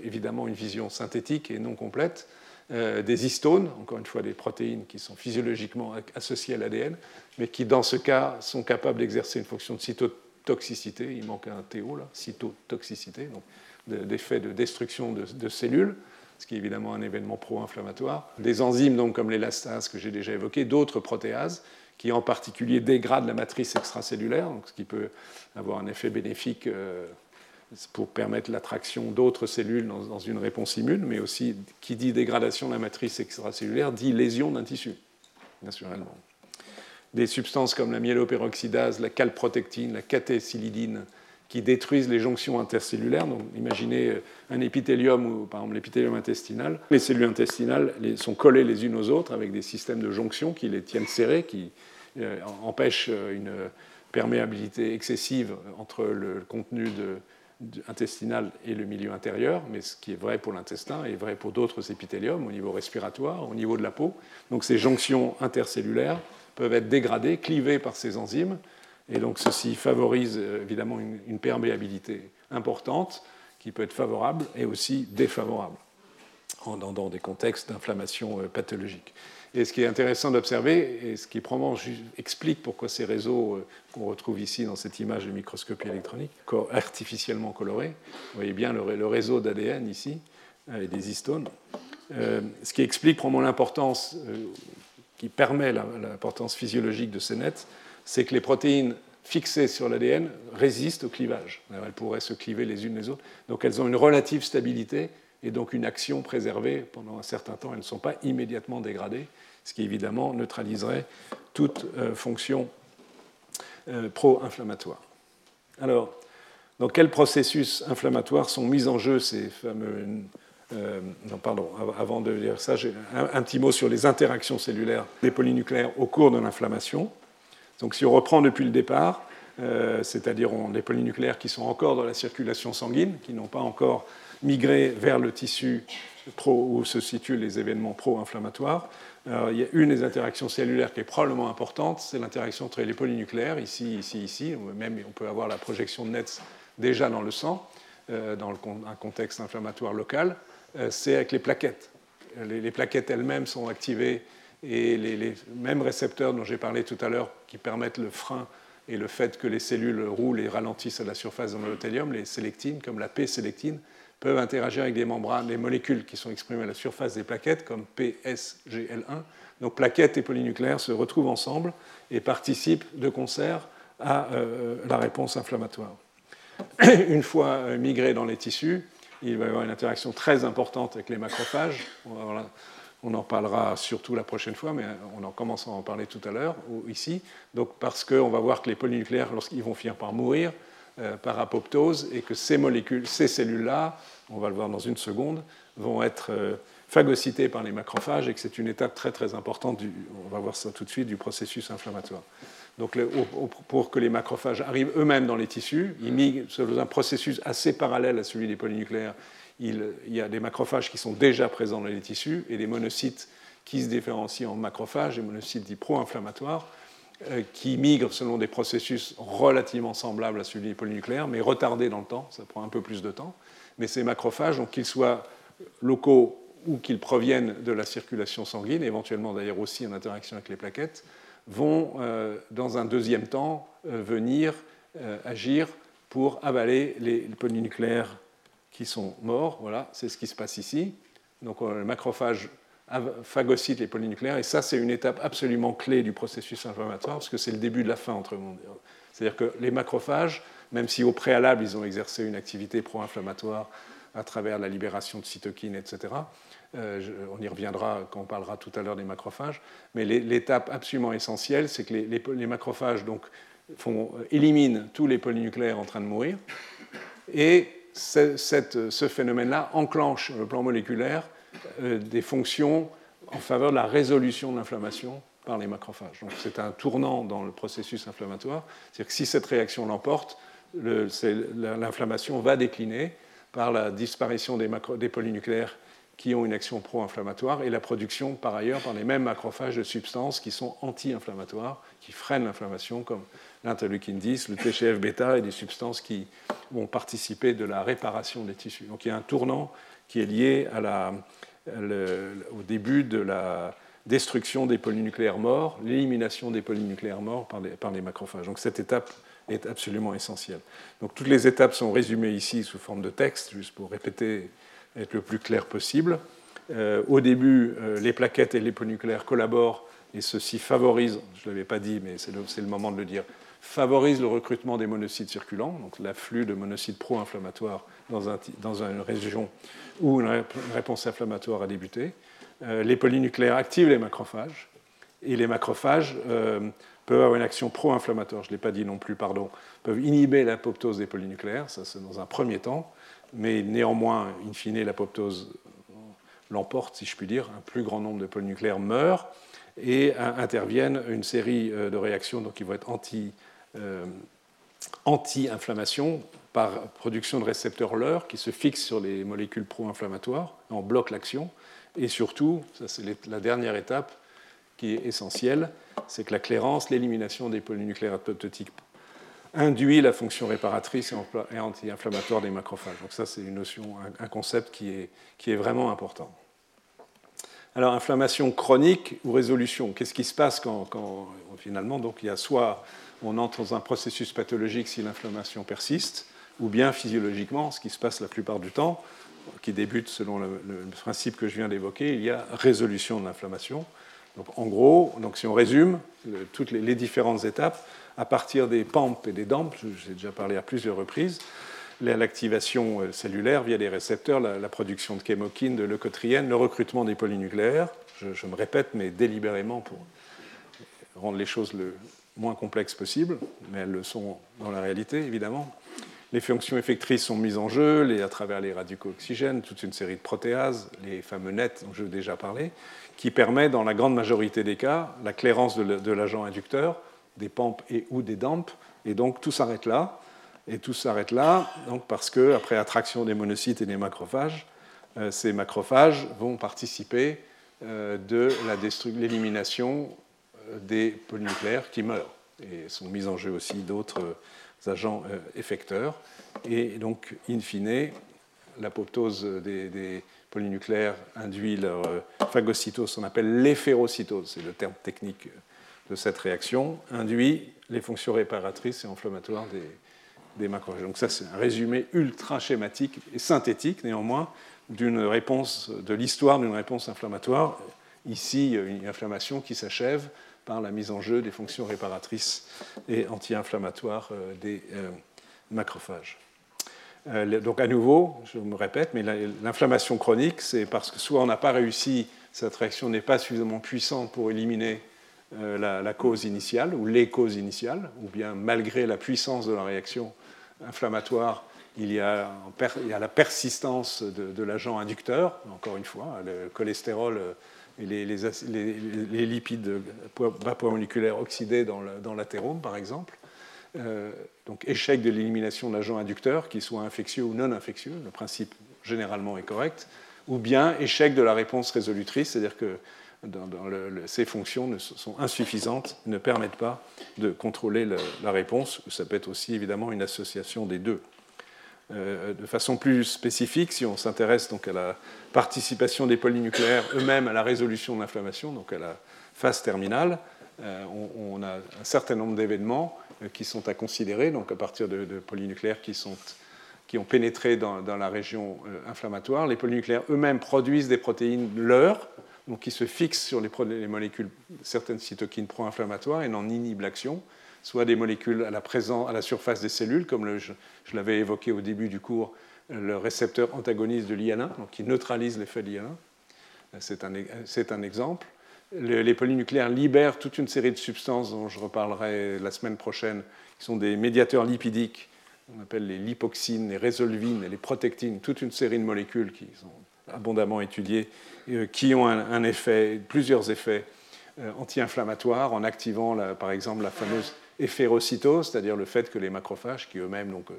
évidemment une vision synthétique et non complète, euh, des histones, encore une fois des protéines qui sont physiologiquement associées à l'ADN, mais qui dans ce cas sont capables d'exercer une fonction de cytotoxicité. Il manque un TO là, cytotoxicité. Donc d'effets de, destruction de, cellules, ce qui est évidemment un événement pro-inflammatoire. Des enzymes donc, comme l'élastase que j'ai déjà évoqué, d'autres protéases qui en particulier dégradent la matrice extracellulaire, donc ce qui peut avoir un effet bénéfique euh, pour permettre l'attraction d'autres cellules dans, une réponse immune, mais aussi qui dit dégradation de la matrice extracellulaire dit lésion d'un tissu, naturellement. Des substances comme la myéloperoxydase, la calprotectine, la catécylidine, qui détruisent les jonctions intercellulaires. Donc, imaginez euh, un épithélium, ou par exemple l'épithélium intestinal. Les cellules intestinales sont collées les unes aux autres avec des systèmes de jonction qui les tiennent serrées, qui euh, empêchent euh, une perméabilité excessive entre le contenu intestinal et le milieu intérieur, mais ce qui est vrai pour l'intestin est vrai pour d'autres épithéliums au niveau respiratoire, au niveau de la peau. Donc ces jonctions intercellulaires peuvent être dégradées, clivées par ces enzymes, et donc ceci favorise euh, évidemment une, perméabilité importante qui peut être favorable et aussi défavorable dans, des contextes d'inflammation euh, pathologique. Et ce qui est intéressant d'observer, et ce qui explique pourquoi ces réseaux euh, qu'on retrouve ici dans cette image de microscopie électronique, artificiellement colorés, vous voyez bien le, réseau d'ADN ici, et des histones, ce qui explique probablement l'importance, qui permet l'importance physiologique de ces nets, c'est que les protéines fixées sur l'ADN résistent au clivage. elles pourraient se cliver les unes les autres. Donc elles ont une relative stabilité et donc une action préservée pendant un certain temps. Elles ne sont pas immédiatement dégradées, ce qui évidemment neutraliserait toute euh, fonction euh, pro-inflammatoire. Alors, dans quels processus inflammatoires sont mis en jeu ces fameux... Euh, non, pardon, avant de dire ça, j'ai un, petit mot sur les interactions cellulaires des polynucléaires au cours de l'inflammation. Donc si on reprend depuis le départ, c'est-à-dire les polynucléaires qui sont encore dans la circulation sanguine, qui n'ont pas encore migré vers le tissu où se situent les événements pro-inflammatoires. il y a une des interactions cellulaires qui est probablement importante, c'est l'interaction entre les polynucléaires, ici, ici, ici. Même on peut avoir la projection de NETs déjà dans le sang, euh, dans un contexte inflammatoire local. Euh, c'est avec les plaquettes. les plaquettes elles-mêmes sont activées et les, mêmes récepteurs dont j'ai parlé tout à l'heure qui permettent le frein et le fait que les cellules roulent et ralentissent à la surface de l'endothélium, les sélectines, comme la P-sélectine, peuvent interagir avec des membranes, des molécules qui sont exprimées à la surface des plaquettes, comme PSGL1. Donc plaquettes et polynucléaires se retrouvent ensemble et participent de concert à euh, la réponse inflammatoire. Une fois euh, migrés dans les tissus, il va y avoir une interaction très importante avec les macrophages. On en parlera surtout la prochaine fois, mais on en commence à en parler tout à l'heure, ici. Donc, parce qu'on va voir que les polynucléaires, lorsqu'ils vont finir par mourir euh, par apoptose, et que ces molécules, ces cellules-là, on va le voir dans une seconde, vont être euh, phagocytées par les macrophages, et que c'est une étape très très importante, du, on va voir ça tout de suite, du processus inflammatoire. Donc, pour que les macrophages arrivent eux-mêmes dans les tissus, ils migrent sur un processus assez parallèle à celui des polynucléaires il, y a des macrophages qui sont déjà présents dans les tissus et des monocytes qui se différencient en macrophages, des monocytes dits pro-inflammatoires, euh, qui migrent selon des processus relativement semblables à celui des polynucléaires, mais retardés dans le temps, ça prend un peu plus de temps. Mais ces macrophages, qu'ils soient locaux ou qu'ils proviennent de la circulation sanguine, éventuellement d'ailleurs aussi en interaction avec les plaquettes, vont euh, dans un deuxième temps euh, venir agir pour avaler les polynucléaires qui sont morts. Voilà, c'est ce qui se passe ici. Donc le macrophage phagocyte les polynucléaires, et ça, c'est une étape absolument clé du processus inflammatoire, parce que c'est le début de la fin entre C'est-à-dire que les macrophages, même si au préalable, ils ont exercé une activité pro-inflammatoire à travers la libération de cytokines, etc., euh, on y reviendra quand on parlera tout à l'heure des macrophages, mais l'étape absolument essentielle, c'est que les, macrophages donc, font, éliminent tous les polynucléaires en train de mourir, et ce phénomène-là enclenche, le plan moléculaire, des fonctions en faveur de la résolution de l'inflammation par les macrophages. Donc c'est un tournant dans le processus inflammatoire. C'est-à-dire que si cette réaction l'emporte, l'inflammation va décliner par la disparition des, des, polynucléaires qui ont une action pro-inflammatoire et la production par ailleurs par les mêmes macrophages de substances qui sont anti-inflammatoires, qui freinent l'inflammation comme l'interleukine 10, le TGF-bêta et des substances qui vont participer de la réparation des tissus. Donc il y a un tournant qui est lié à la, au début de la destruction des polynucléaires morts, l'élimination des polynucléaires morts par les, macrophages. Donc cette étape est absolument essentielle. Donc toutes les étapes sont résumées ici sous forme de texte, juste pour répéter, être le plus clair possible. Euh, au début, euh, les plaquettes et les polynucléaires collaborent et ceci favorise, je ne l'avais pas dit, mais c'est le, moment de le dire, favorise le recrutement des monocytes circulants, donc l'afflux de monocytes pro-inflammatoires dans, un, une région où une réponse inflammatoire a débuté. Euh, les polynucléaires activent les macrophages, et les macrophages euh, peuvent avoir une action pro-inflammatoire, je ne l'ai pas dit non plus, pardon, peuvent inhiber l'apoptose des polynucléaires, ça c'est dans un premier temps, mais néanmoins, in fine, l'apoptose l'emporte, si je puis dire, un plus grand nombre de polynucléaires meurent, et interviennent une série euh, de réactions donc, qui vont être anti, anti-inflammation par production de récepteurs LEUR qui se fixent sur les molécules pro-inflammatoires, en bloquent l'action. Et surtout, ça c'est la dernière étape qui est essentielle, c'est que la clairance, l'élimination des polynucléaires apoptotiques induit la fonction réparatrice et anti-inflammatoire des macrophages. Donc ça, c'est une notion, un concept qui est, qui est vraiment important. Alors, inflammation chronique ou résolution, qu'est-ce qui se passe quand, finalement, donc il y a soit on entre dans un processus pathologique si l'inflammation persiste, ou bien physiologiquement, ce qui se passe la plupart du temps, qui débute selon le, principe que je viens d'évoquer, il y a résolution de l'inflammation. Donc en gros, donc si on résume toutes les, différentes étapes, à partir des PAMP et des DAMP, j'ai déjà parlé à plusieurs reprises, l'activation euh, cellulaire via des récepteurs, la, production de chémokines, de leucotriènes, le recrutement des polynucléaires, je, me répète, mais délibérément pour rendre les choses le moins complexes possible, mais elles le sont dans la réalité, évidemment. Les fonctions effectrices sont mises en jeu les, à travers les radicaux-oxygènes, toute une série de protéases, les fameux nets dont je ai déjà parlé, qui permet, dans la grande majorité des cas, la clairance de l'agent inducteur, des PAMP et ou des DAMP, et donc tout s'arrête là. Et tout s'arrête là, donc parce que après attraction des monocytes et des macrophages, euh, ces macrophages vont participer euh, de l'élimination euh, des polynucléaires qui meurent et sont mis en jeu aussi d'autres agents euh, effecteurs. Et donc, in fine, l'apoptose des, polynucléaires induit leur phagocytose, on appelle l'éphérocytose, c'est le terme technique de cette réaction, induit les fonctions réparatrices et inflammatoires des, des macrophages. Donc ça, c'est un résumé ultra schématique et synthétique, néanmoins, d'une réponse, de l'histoire d'une réponse inflammatoire. Ici, une inflammation qui s'achève par la mise en jeu des fonctions réparatrices et anti-inflammatoires euh, des euh, macrophages. Euh, donc à nouveau, je me répète, mais l'inflammation chronique, c'est parce que soit on n'a pas réussi, cette réaction n'est pas suffisamment puissante pour éliminer la, cause initiale ou les causes initiales, ou bien malgré la puissance de la réaction inflammatoire, il y a, la persistance de, l'agent inducteur, encore une fois, le cholestérol les, les, lipides vapomoléculaires oxydés dans l'athérome, par exemple. Euh, donc échec de l'élimination d'agents inducteurs, qu'ils soient infectieux ou non infectieux, le principe généralement est correct, ou bien échec de la réponse résolutrice, c'est-à-dire que ces fonctions sont insuffisantes, ne permettent pas de contrôler la réponse. Ça peut être aussi évidemment une association des deux. Euh, de façon plus spécifique, si on s'intéresse donc à la participation des polynucléaires eux-mêmes à la résolution de l'inflammation, donc à la phase terminale, euh, on, a un certain nombre d'événements euh, qui sont à considérer, donc à partir de, polynucléaires qui sont qui ont pénétré dans, la région inflammatoire. Les polynucléaires eux-mêmes produisent des protéines leurs, donc qui se fixent sur les, molécules, certaines cytokines pro-inflammatoires et n'en inhibent l'action, soit des molécules à la, surface des cellules, comme je, l'avais évoqué au début du cours, le récepteur antagoniste de l'IL1, donc qui neutralise l'effet de l'IL1. C'est un, exemple. les polynucléaires libèrent toute une série de substances dont je reparlerai la semaine prochaine, qui sont des médiateurs lipidiques, on appelle les lipoxines, les résolvines les protectines, toute une série de molécules qui sont abondamment étudiées, euh, qui ont un, effet, plusieurs effets euh, anti-inflammatoires en activant par exemple la fameuse éphérocytose, c'est-à-dire le fait que les macrophages, qui eux-mêmes, donc, euh,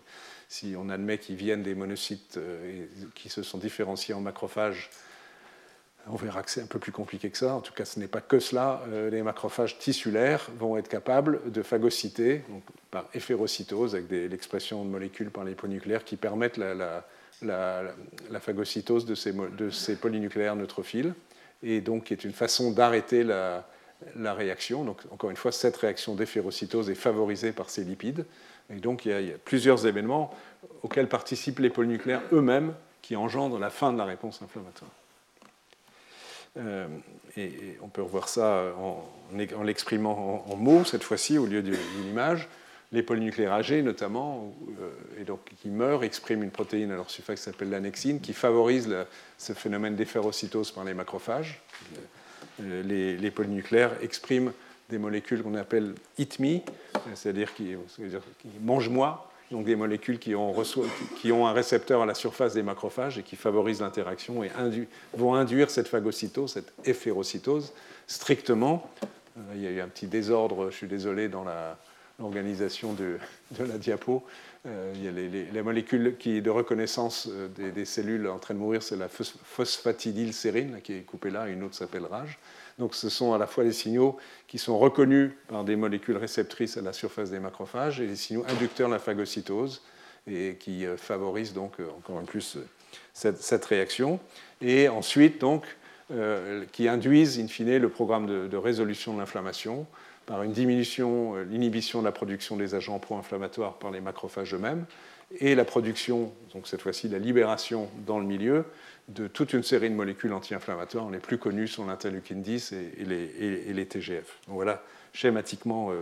si on admet qu'ils viennent des monocytes et qui se sont différenciés en macrophages, on verra que c'est un peu plus compliqué que ça. En tout cas, ce n'est pas que cela. les macrophages tissulaires vont être capables de phagocyter par éphérocytose, avec l'expression de molécules par les polynucléaires qui permettent la, phagocytose de ces, polynucléaires neutrophiles, et donc qui est une façon d'arrêter la, réaction. Donc, encore une fois, cette réaction d'éphérocytose est favorisée par ces lipides. Et donc, il y, a, plusieurs événements auxquels participent les polynucléaires eux-mêmes qui engendrent la fin de la réponse inflammatoire. Euh, et, on peut revoir ça en, l'exprimant en, mots, cette fois-ci, au lieu d'une image les polynucléaires âgés notamment, euh, et donc qui meurent, expriment une protéine à leur surface qui s'appelle l'annexine, qui favorise ce phénomène d'éphérocytose par les macrophages. Euh, les, polynucléaires expriment des molécules qu'on appelle eat-me, c'est-à-dire qui, qui mange-moi, donc des molécules qui ont, un récepteur à la surface des macrophages et qui favorisent l'interaction et vont induire cette phagocytose, cette éphérocytose, strictement. Euh, il y a eu un petit désordre, je suis désolé, dans la, l'organisation de, la diapo. Euh, il y a les, molécules qui, de reconnaissance euh, des, cellules en train de mourir, c'est la phosphatidylsérine qui est coupée là, et une autre s'appelle RAGE. Donc ce sont à la fois des signaux qui sont reconnus par des molécules réceptrices à la surface des macrophages et des signaux inducteurs de la phagocytose et qui euh, favorisent donc encore plus cette, réaction. Et ensuite, donc, qui induisent in fine le programme de résolution de l'inflammation par une diminution, euh, l'inhibition de la production des agents pro-inflammatoires par les macrophages eux-mêmes, et la production, donc cette fois-ci la libération dans le milieu, de toute une série de molécules anti-inflammatoires. Les plus connues sont l'interleukine 10 et, les, TGF. Voilà schématiquement euh,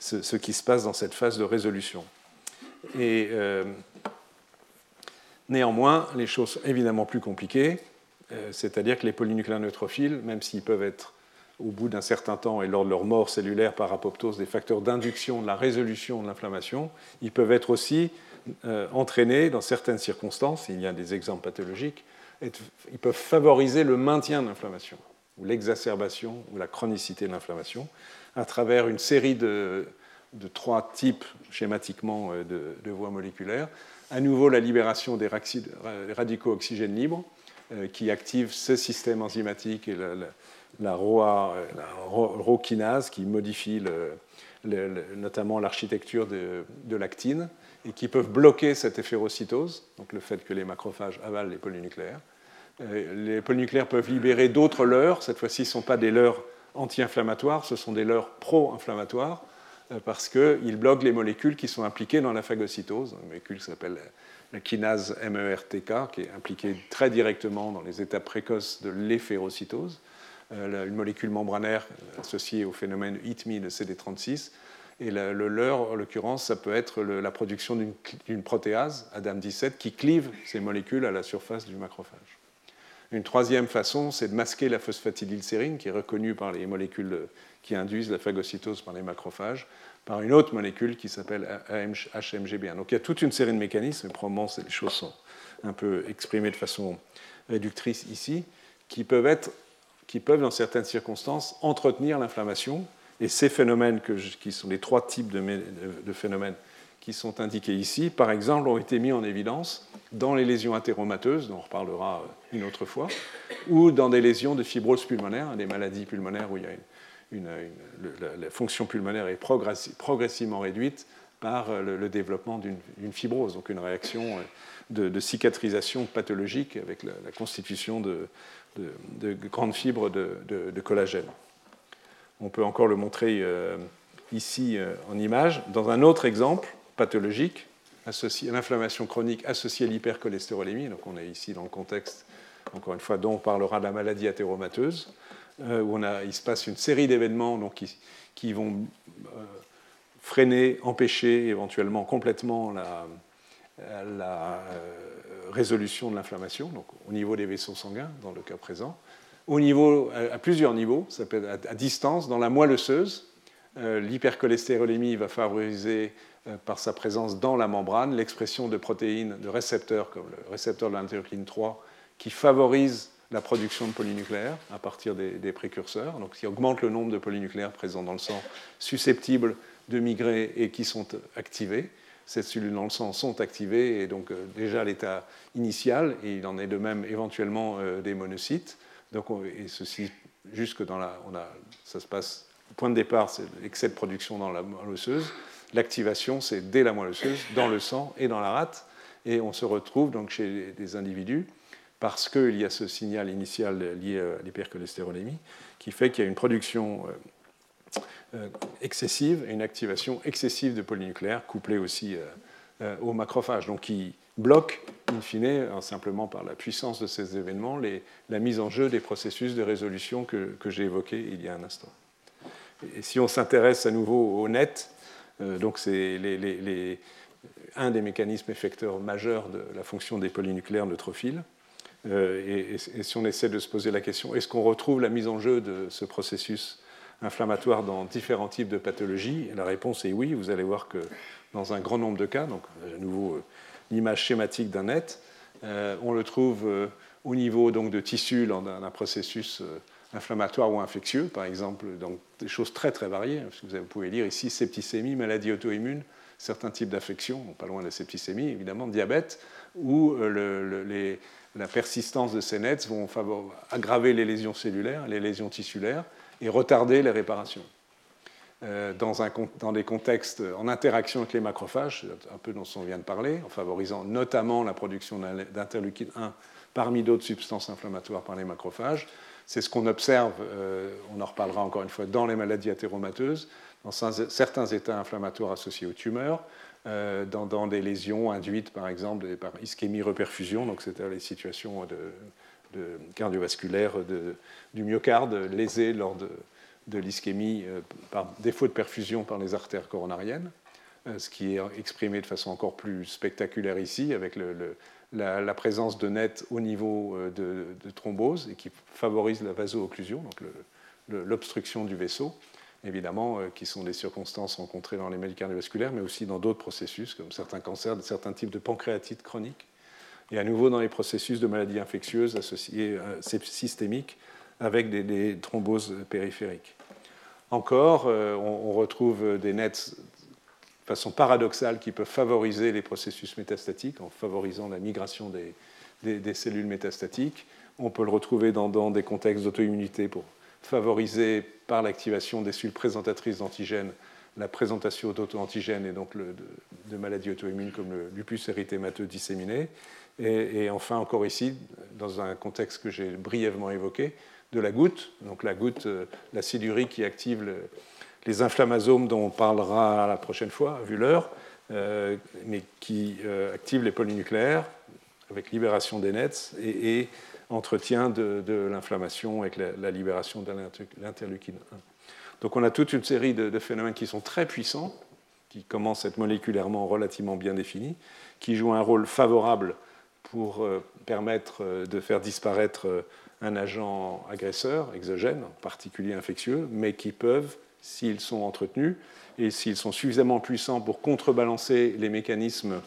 ce, qui se passe dans cette phase de résolution. Et euh, néanmoins, les choses sont évidemment plus compliquées, c'est-à-dire que les polynucléaires neutrophiles, même s'ils peuvent être au bout d'un certain temps et lors de leur mort cellulaire par apoptose des facteurs d'induction de la résolution de l'inflammation, ils peuvent être aussi euh, entraînés dans certaines circonstances, il y a des exemples pathologiques, ils peuvent favoriser le maintien de l'inflammation, ou l'exacerbation, ou la chronicité de l'inflammation, à travers une série de, trois types schématiquement euh, de, voies moléculaires. À nouveau, la libération des radicaux oxygènes libres, euh, qui activent ce système enzymatique et la, La rokinase qui modifie notamment l'architecture de, l'actine et qui peuvent bloquer cette éphérocytose, donc le fait que les macrophages avalent les polynucléaires. Euh, les polynucléaires peuvent libérer d'autres leurres, cette fois-ci ce ne sont pas des leurres anti-inflammatoires, ce sont des leurres pro-inflammatoires, euh, parce qu'ils bloquent les molécules qui sont impliquées dans la phagocytose, une molécule qui s'appelle la kinase MERTK, qui est impliquée très directement dans les étapes précoces de l'éphérocytose. Euh, une molécule membranaire associée au phénomène HITMI de CD36. Et le, leurre, en l'occurrence, ça peut être la production d'une protéase, ADAM17, qui clive ces molécules à la surface du macrophage. Une troisième façon, c'est de masquer la phosphatidylsérine, qui est reconnue par les molécules qui induisent la phagocytose par les macrophages, par une autre molécule qui s'appelle HMGB1. Donc il y a toute une série de mécanismes, et probablement les choses sont un peu exprimées de façon réductrice ici, qui peuvent être qui peuvent, dans certaines circonstances, entretenir l'inflammation. Et ces phénomènes, qui sont les trois types de, phénomènes qui sont indiqués ici, par exemple, ont été mis en évidence dans les lésions athéromateuses, dont on reparlera euh, une autre fois, ou dans des lésions de fibrose pulmonaire, des maladies pulmonaires où la, fonction pulmonaire est progressivement réduite par euh, le, développement d'une fibrose, donc une réaction euh, de, cicatrisation pathologique avec la, constitution de, de, grandes fibres de, collagène. On peut encore le montrer euh, ici euh, en image. Dans un autre exemple pathologique, l'inflammation chronique associée à l'hypercholestérolémie. Donc on est ici dans le contexte, encore une fois, dont on parlera de la maladie athéromateuse, euh, où on a, il se passe une série d'événements qui, vont freiner, empêcher éventuellement complètement la résolution de l'inflammation, donc au niveau des vaisseaux sanguins dans le cas présent, au niveau, à plusieurs niveaux, ça peut être à distance, dans la moelle osseuse. Euh, l'hypercholestérolémie va favoriser euh, par sa présence dans la membrane l'expression de protéines, de récepteurs, comme le récepteur de l'interleukine 3, qui favorise la production de polynucléaires à partir des, des, précurseurs, donc qui augmente le nombre de polynucléaires présents dans le sang susceptibles de migrer et qui sont activés ces cellules dans le sang sont activées et donc euh, déjà l'état initial, et il en est de même éventuellement euh, des monocytes. Donc, et ceci, jusque dans la. On a, ça se passe. Le point de départ, c'est l'excès de production dans la moelle osseuse. L'activation, c'est dès la moelle osseuse, dans le sang et dans la rate. Et on se retrouve donc chez des individus parce qu'il y a ce signal initial lié à l'hypercholestérolémie qui fait qu'il y a une production euh, excessive et une activation excessive de polynucléaires, couplée aussi euh, euh, au macrophage, donc qui bloque, in fine, simplement par la puissance de ces événements, la mise en jeu des processus de résolution que, j'ai évoqués il y a un instant. Et si on s'intéresse à nouveau au net, donc c'est un des mécanismes effecteurs majeurs de la fonction des polynucléaires neutrophiles. et, si on essaie de se poser la question, est-ce qu'on retrouve la mise en jeu de ce processus inflammatoire dans différents types de pathologies La réponse est oui. Vous allez voir que dans un grand nombre de cas, donc à nouveau euh, l'image schématique d'un net, euh, on le trouve euh, au niveau donc, de tissus d'un processus inflammatoire ou infectieux, par exemple, donc des choses très très variées. Parce que vous pouvez lire ici septicémie, maladie auto-immune, certains types d'affections, pas loin de la septicémie évidemment, diabète, où la persistance de ces nets vont aggraver les lésions cellulaires, les lésions tissulaires, et retarder les réparations. Euh, dans, dans, des contextes en interaction avec les macrophages, un peu dont on vient de parler, en favorisant notamment la production d'interleukine 1 parmi d'autres substances inflammatoires par les macrophages. C'est ce qu'on observe, euh, on en reparlera encore une fois, dans les maladies athéromateuses, dans certains états inflammatoires associés aux tumeurs, euh, dans, des lésions induites par exemple par ischémie-reperfusion, donc c'était les situations de, cardiovasculaire du myocarde lésé lors de, l'ischémie euh, par défaut de perfusion par les artères coronariennes, euh, ce qui est exprimé de façon encore plus spectaculaire ici avec la, présence de net au niveau euh, de, thrombose et qui favorise la vaso-occlusion, donc l'obstruction du vaisseau, évidemment, qui sont des circonstances rencontrées dans les maladies cardiovasculaires, mais aussi dans d'autres processus, comme certains cancers, certains types de pancréatite chronique et à nouveau dans les processus de maladies infectieuses associées euh, systémiques avec des, thromboses périphériques. Encore, euh, on, retrouve des nets de façon paradoxale qui peuvent favoriser les processus métastatiques en favorisant la migration des, cellules métastatiques. On peut le retrouver dans, des contextes d'auto-immunité pour favoriser par l'activation des cellules présentatrices d'antigènes la présentation d'auto-antigènes et donc de, maladies auto-immunes comme le lupus érythémateux disséminé. Et, enfin, encore ici, dans un contexte que j'ai brièvement évoqué, de la goutte, donc la goutte, euh, l'acide urique qui active les inflammasomes dont on parlera la prochaine fois, vu l'heure, euh, mais qui euh, active les polynucléaires avec libération des nets et, entretien de, l'inflammation avec la, libération de l'interleukine 1. Donc on a toute une série de, phénomènes qui sont très puissants, qui commencent à être moléculairement relativement bien définis, qui jouent un rôle favorable pour euh, permettre euh, de faire disparaître euh, un agent agresseur, exogène, en particulier infectieux, mais qui peuvent, s'ils sont entretenus et s'ils sont suffisamment puissants pour contrebalancer les mécanismes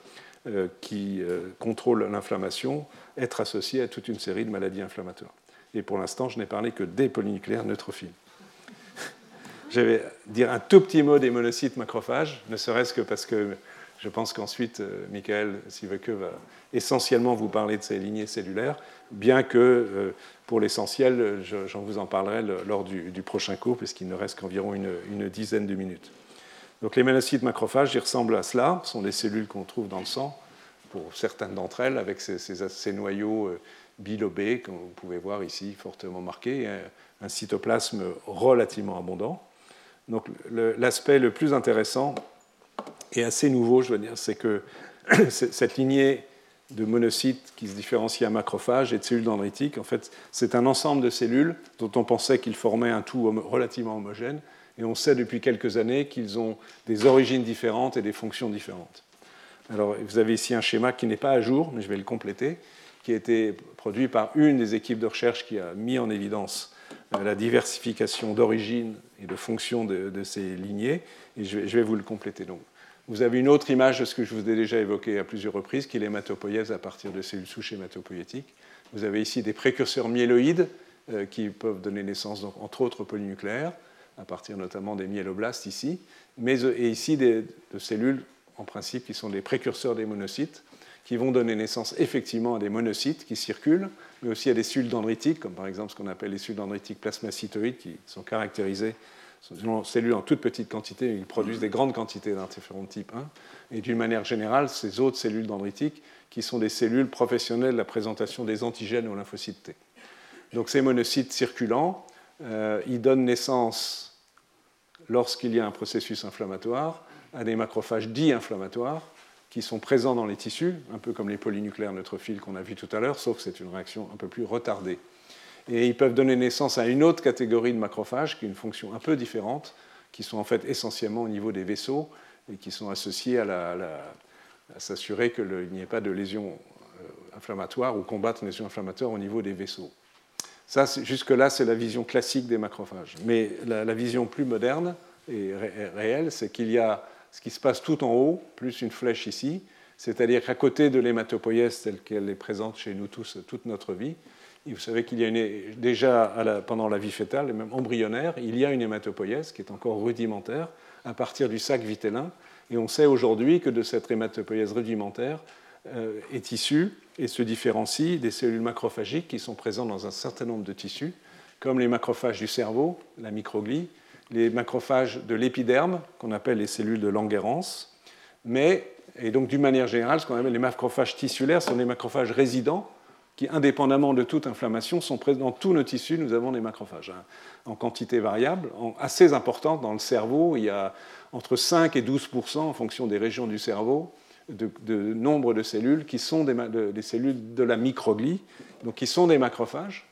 qui contrôlent l'inflammation, être associés à toute une série de maladies inflammatoires. Et pour l'instant, je n'ai parlé que des polynucléaires neutrophiles. je vais dire un tout petit mot des monocytes macrophages, ne serait-ce que parce que je pense qu'ensuite, Michael Siveke va essentiellement vous parler de ces lignées cellulaires, bien que euh, pour l'essentiel, j'en vous en parlerai lors du, prochain cours, puisqu'il ne reste qu'environ une, dizaine de minutes. Donc les ménocytes macrophages, ils ressemblent à cela, ce sont des cellules qu'on trouve dans le sang, pour certaines d'entre elles, avec ces, noyaux euh, bilobés, comme vous pouvez voir ici, fortement marqués, un cytoplasme relativement abondant. Donc l'aspect le plus intéressant et assez nouveau, je veux dire, c'est que cette lignée de monocytes qui se différencient à macrophages et de cellules dendritiques, en fait, c'est un ensemble de cellules dont on pensait qu'ils formaient un tout relativement homogène, et on sait depuis quelques années qu'ils ont des origines différentes et des fonctions différentes. Alors, vous avez ici un schéma qui n'est pas à jour, mais je vais le compléter, qui a été produit par une des équipes de recherche qui a mis en évidence euh, la diversification d'origine et de fonction de, ces lignées, et je vais, vous le compléter. Donc, vous avez une autre image de ce que je vous ai déjà évoqué à plusieurs reprises, qui est l'hématopoïèse à partir de cellules souches hématopoïétiques. Vous avez ici des précurseurs myéloïdes euh, qui peuvent donner naissance, entre autres, polynucléaires, à partir notamment des myéloblastes ici, mais et ici des, de cellules, en principe, qui sont des précurseurs des monocytes, qui vont donner naissance effectivement à des monocytes qui circulent, mais aussi à des cellules dendritiques, comme par exemple ce qu'on appelle les cellules dendritiques plasmacytoïdes, qui sont caractérisées cellules en toute petite quantité, ils produisent des grandes quantités d'interféron type 1. Et d'une manière générale, ces autres cellules dendritiques, qui sont des cellules professionnelles de la présentation des antigènes aux lymphocytes T. Donc ces monocytes circulants, euh, ils donnent naissance, lorsqu'il y a un processus inflammatoire, à des macrophages dits inflammatoires qui sont présents dans les tissus, un peu comme les polynucléaires neutrophiles qu'on a vu tout à l'heure, sauf que c'est une réaction un peu plus retardée. Et ils peuvent donner naissance à une autre catégorie de macrophages qui a une fonction un peu différente, qui sont en fait essentiellement au niveau des vaisseaux et qui sont associés à, s'assurer qu'il n'y ait pas de lésions euh, inflammatoires ou combattre une lésion inflammatoire au niveau des vaisseaux. Ça, jusque-là, c'est la vision classique des macrophages. Mais la, vision plus moderne et réelle, c'est qu'il y a ce qui se passe tout en haut, plus une flèche ici, c'est-à-dire qu'à côté de l'hématopoïèse telle qu'elle est présente chez nous tous toute notre vie, vous savez qu'il y a déjà pendant la vie fétale, et même embryonnaire, il y a une hématopoïèse qui est encore rudimentaire à partir du sac vitellin. Et on sait aujourd'hui que de cette hématopoïèse rudimentaire euh, est issue et se différencie des cellules macrophagiques qui sont présentes dans un certain nombre de tissus, comme les macrophages du cerveau, la microglie, les macrophages de l'épiderme, qu'on appelle les cellules de Langerhans, mais, et donc d'une manière générale, ce qu'on appelle les macrophages tissulaires sont des macrophages résidents qui, indépendamment de toute inflammation, sont présents dans tous nos tissus. Nous avons des macrophages hein, en quantité variable, assez importante dans le cerveau. Il y a entre 5 et 12% en fonction des régions du cerveau de, nombre de cellules qui sont des, cellules de la microglie, donc qui sont des macrophages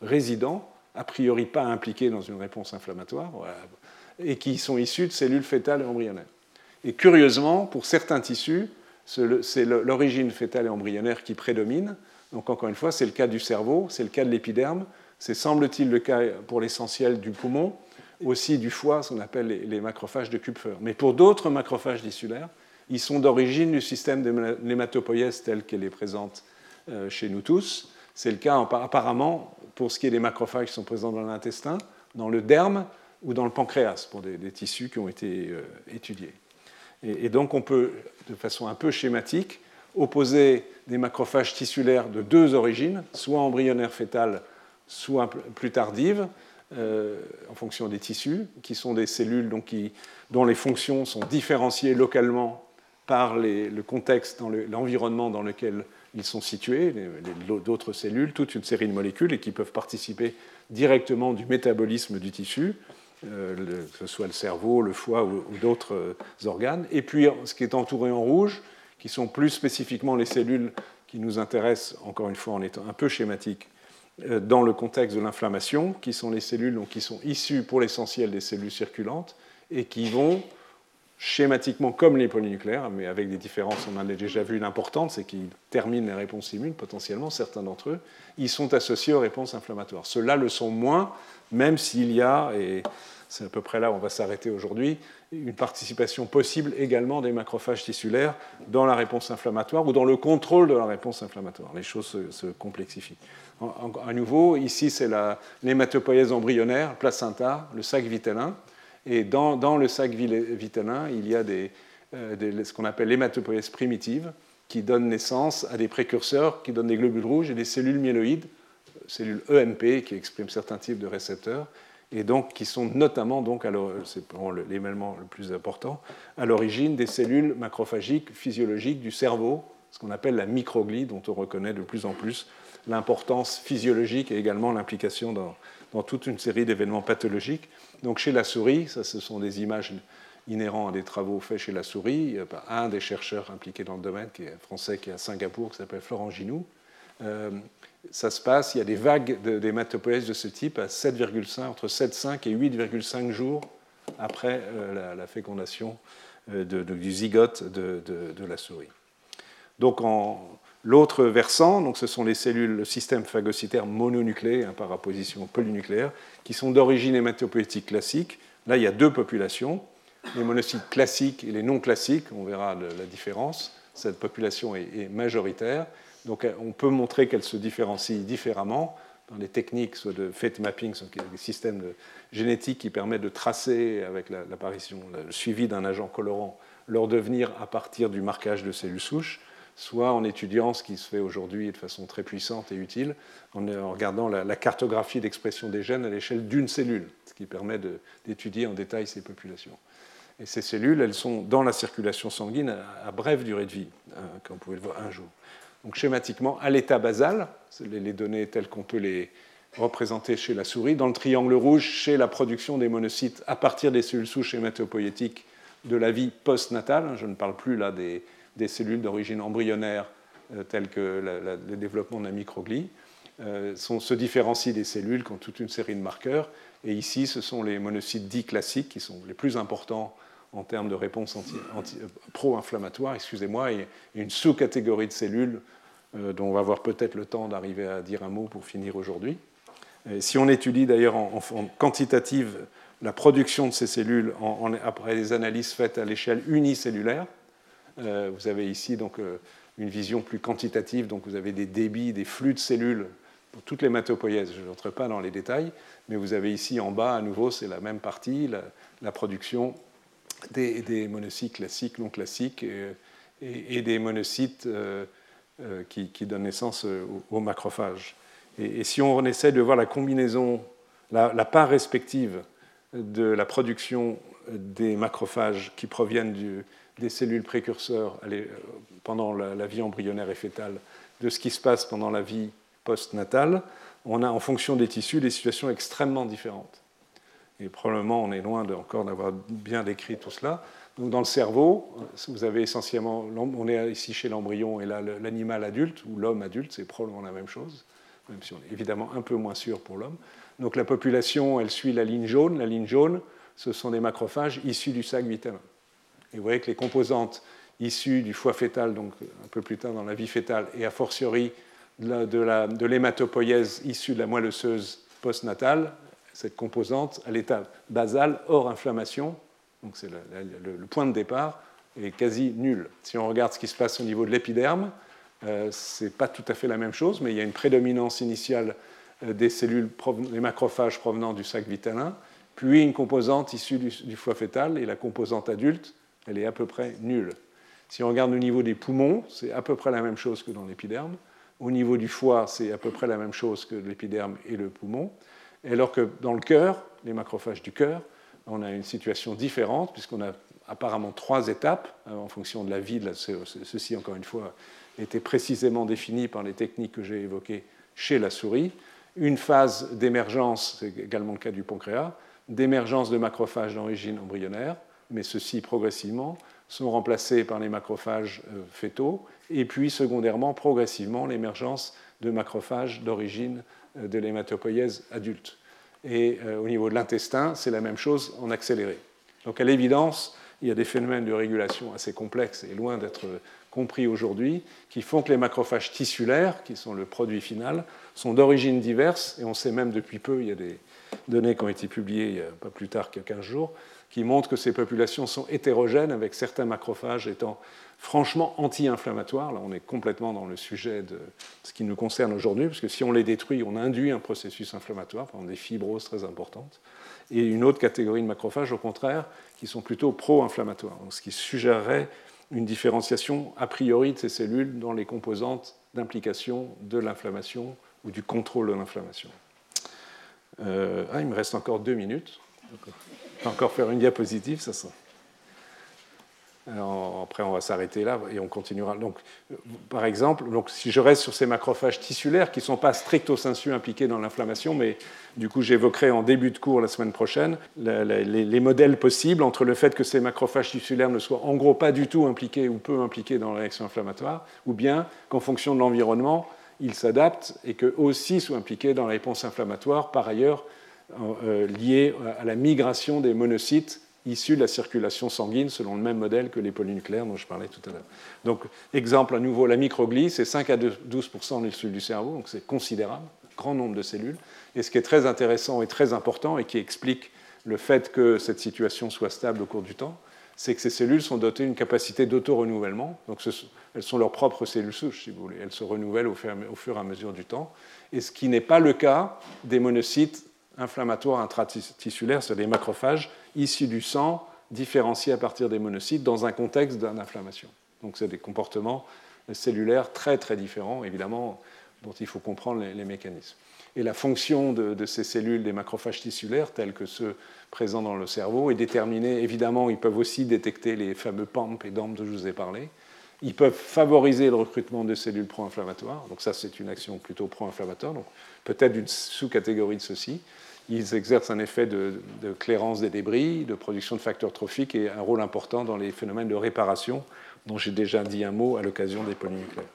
résidents, a priori pas impliqués dans une réponse inflammatoire, et qui sont issus de cellules fétales et embryonnaires. Et curieusement, pour certains tissus, c'est l'origine fétale et embryonnaire qui prédomine, donc encore une fois, c'est le cas du cerveau, c'est le cas de l'épiderme, c'est semble-t-il le cas pour l'essentiel du poumon, aussi du foie, ce qu'on appelle les, macrophages de Kupfer. Mais pour d'autres macrophages tissulaires, ils sont d'origine du système de l'hématopoïèse tel qu'elle est présente euh, chez nous tous. C'est le cas apparemment pour ce qui est des macrophages qui sont présents dans l'intestin, dans le derme ou dans le pancréas, pour des, tissus qui ont été euh, étudiés. et, donc on peut, de façon un peu schématique, opposer des macrophages tissulaires de deux origines, soit embryonnaires fétales, soit plus tardives, euh, en fonction des tissus, qui sont des cellules dont les fonctions sont différenciées localement par le contexte, l'environnement dans lequel ils sont situés, d'autres cellules, toute une série de molécules, et qui peuvent participer directement du métabolisme du tissu, euh, que ce soit le cerveau, le foie ou, ou d'autres euh, organes. Et puis, ce qui est entouré en rouge, qui sont plus spécifiquement les cellules qui nous intéressent, encore une fois en étant un peu schématique, euh, dans le contexte de l'inflammation, qui sont les cellules qui sont issues pour l'essentiel des cellules circulantes et qui vont schématiquement comme les polynucléaires, mais avec des différences, on en a déjà vu une importante, c'est qu'ils terminent les réponses immunes, potentiellement, certains d'entre eux, ils sont associés aux réponses inflammatoires. Ceux-là le sont moins, même s'il y a, et c'est à peu près là où on va s'arrêter aujourd'hui, une participation possible également des macrophages tissulaires dans la réponse inflammatoire ou dans le contrôle de la réponse inflammatoire. Les choses se, complexifient. à nouveau, ici, c'est l'hématopoïèse embryonnaire, placenta, le sac vitellin. Et dans, le sac vitellin, il y a euh, ce qu'on appelle l'hématopoïèse primitive, qui donne naissance à des précurseurs qui donnent des globules rouges et des cellules myéloïdes, cellules EMP qui expriment certains types de récepteurs, et donc qui sont notamment, donc, c'est l'élément le plus important, à l'origine des cellules macrophagiques physiologiques du cerveau, ce qu'on appelle la microglie, dont on reconnaît de plus en plus l'importance physiologique et également l'implication dans, toute une série d'événements pathologiques. Donc chez la souris, ça ce sont des images inhérent à des travaux faits chez la souris. Un des chercheurs impliqués dans le domaine, qui est français, qui est à Singapour, qui s'appelle Florent Ginou. Euh, ça se passe, il y a des vagues d'hématopoïèse de ce type à 7,5, entre 7,5 et 8,5 jours après euh, la, fécondation euh, du zygote de, la souris. Donc l'autre versant, donc ce sont les cellules, le système phagocytaire mononucléaire hein, par opposition polynucléaire, qui sont d'origine hématopoïétique classique. Là, il y a deux populations les monocytes classiques et les non classiques, on verra la différence. Cette population est, majoritaire. Donc on peut montrer qu'elle se différencie différemment dans les techniques soit de fate mapping, soit des systèmes génétiques qui permettent de tracer avec l'apparition, le suivi d'un agent colorant leur devenir à partir du marquage de cellules souches, soit en étudiant ce qui se fait aujourd'hui de façon très puissante et utile, en, regardant la cartographie d'expression des gènes à l'échelle d'une cellule, ce qui permet d'étudier en détail ces populations. Et ces cellules, elles sont dans la circulation sanguine à, brève durée de vie, hein, comme vous pouvez le voir un jour. Donc schématiquement, à l'état basal, les données telles qu'on peut les représenter chez la souris, dans le triangle rouge, chez la production des monocytes à partir des cellules souches hématopoïétiques de la vie postnatale, je ne parle plus là des, cellules d'origine embryonnaire euh, telles que le développement de la microglie, euh, se différencient des cellules qui ont toute une série de marqueurs. Et ici, ce sont les monocytes dits classiques qui sont les plus importants en termes de réponse pro-inflammatoire, excusez-moi, et une sous-catégorie de cellules euh, dont on va avoir peut-être le temps d'arriver à dire un mot pour finir aujourd'hui. Si on étudie d'ailleurs en, quantitative la production de ces cellules après des analyses faites à l'échelle unicellulaire, euh, vous avez ici donc euh, une vision plus quantitative, donc vous avez des débits, des flux de cellules pour toutes les hématopoïèses. Je n'entre pas dans les détails, mais vous avez ici en bas, à nouveau, c'est la même partie, la production des, monocytes classiques, non classiques, et, des monocytes euh, euh, qui, donnent naissance aux, macrophages. Et, si on essaie de voir la combinaison, la, part respective de la production des macrophages qui proviennent des cellules précurseurs pendant la, la, vie embryonnaire et fétale, de ce qui se passe pendant la vie postnatale, on a en fonction des tissus des situations extrêmement différentes et probablement on est loin encore d'avoir bien décrit tout cela. Donc dans le cerveau, vous avez essentiellement, on est ici chez l'embryon et là l'animal adulte ou l'homme adulte, c'est probablement la même chose, même si on est évidemment un peu moins sûr pour l'homme. Donc la population, elle suit la ligne jaune. La ligne jaune, ce sont des macrophages issus du sac vitamin. Et vous voyez que les composantes issues du foie fœtal, donc un peu plus tard dans la vie fœtale, et a fortiori de l'hématopoïèse issue de la moelle osseuse postnatale, cette composante à l'état basal hors inflammation, donc c'est le, point de départ, est quasi nul. Si on regarde ce qui se passe au niveau de l'épiderme, euh, ce n'est pas tout à fait la même chose, mais il y a une prédominance initiale euh, des cellules, des macrophages provenant du sac vitalin, puis une composante issue du, foie fœtal, et la composante adulte, elle est à peu près nulle. Si on regarde au niveau des poumons, c'est à peu près la même chose que dans l'épiderme. Au niveau du foie, c'est à peu près la même chose que l'épiderme et le poumon alors que dans le cœur, les macrophages du cœur, on a une situation différente, puisqu'on a apparemment trois étapes euh, en fonction de la vie. Ceci, encore une fois, était précisément défini par les techniques que j'ai évoquées chez la souris. Une phase d'émergence, c'est également le cas du pancréas, d'émergence de macrophages d'origine embryonnaire, mais ceux-ci progressivement sont remplacés par les macrophages euh, fœtaux, et puis secondairement, progressivement, l'émergence de macrophages d'origine de l'hématopoïèse adulte. Et euh, au niveau de l'intestin, c'est la même chose en accéléré. Donc à l'évidence, il y a des phénomènes de régulation assez complexes et loin d'être compris aujourd'hui, qui font que les macrophages tissulaires, qui sont le produit final, sont d'origine diverse, et on sait même depuis peu, il y a des données qui ont été publiées il y a pas plus tard que 15 jours, qui montrent que ces populations sont hétérogènes, avec certains macrophages étant franchement anti-inflammatoires. Là, on est complètement dans le sujet de ce qui nous concerne aujourd'hui, parce que si on les détruit, on induit un processus inflammatoire, par des fibroses très importantes. Et une autre catégorie de macrophages, au contraire, qui sont plutôt pro-inflammatoires, ce qui suggérerait une différenciation a priori de ces cellules dans les composantes d'implication de l'inflammation ou du contrôle de l'inflammation. Euh, ah, il me reste encore deux minutes. Je vais encore faire une diapositive, ça après, on va s'arrêter là et on continuera. Donc, par exemple, donc, si je reste sur ces macrophages tissulaires qui ne sont pas stricto sensu impliqués dans l'inflammation, mais du coup, j'évoquerai en début de cours la semaine prochaine les, modèles possibles entre le fait que ces macrophages tissulaires ne soient en gros pas du tout impliqués ou peu impliqués dans la réaction inflammatoire, ou bien qu'en fonction de l'environnement, ils s'adaptent et qu'eux aussi soient impliqués dans la réponse inflammatoire, par ailleurs euh, liés à la migration des monocytes issus de la circulation sanguine selon le même modèle que les polynucléaires dont je parlais tout à l'heure. Donc, exemple à nouveau, la microglie, c'est 5 à 12 des cellules du cerveau, donc c'est considérable, grand nombre de cellules. Et ce qui est très intéressant et très important et qui explique le fait que cette situation soit stable au cours du temps, c'est que ces cellules sont dotées d'une capacité d'auto-renouvellement. Donc, elles sont leurs propres cellules souches, si vous voulez. Elles se renouvellent au fur et à mesure du temps. Et ce qui n'est pas le cas des monocytes inflammatoires intratissulaires, c'est des macrophages issus du sang, différenciés à partir des monocytes dans un contexte d'inflammation. Donc c'est des comportements cellulaires très très différents, évidemment, dont il faut comprendre les, mécanismes. Et la fonction de, ces cellules, des macrophages tissulaires, tels que ceux présents dans le cerveau, est déterminée. Évidemment, ils peuvent aussi détecter les fameux PAMP et DAMP dont je vous ai parlé. Ils peuvent favoriser le recrutement de cellules pro-inflammatoires. Donc ça, c'est une action plutôt pro-inflammatoire. Donc peut-être une sous-catégorie de ceci ils exercent un effet de, clairance des débris, de production de facteurs trophiques et un rôle important dans les phénomènes de réparation dont j'ai déjà dit un mot à l'occasion des polynucléaires.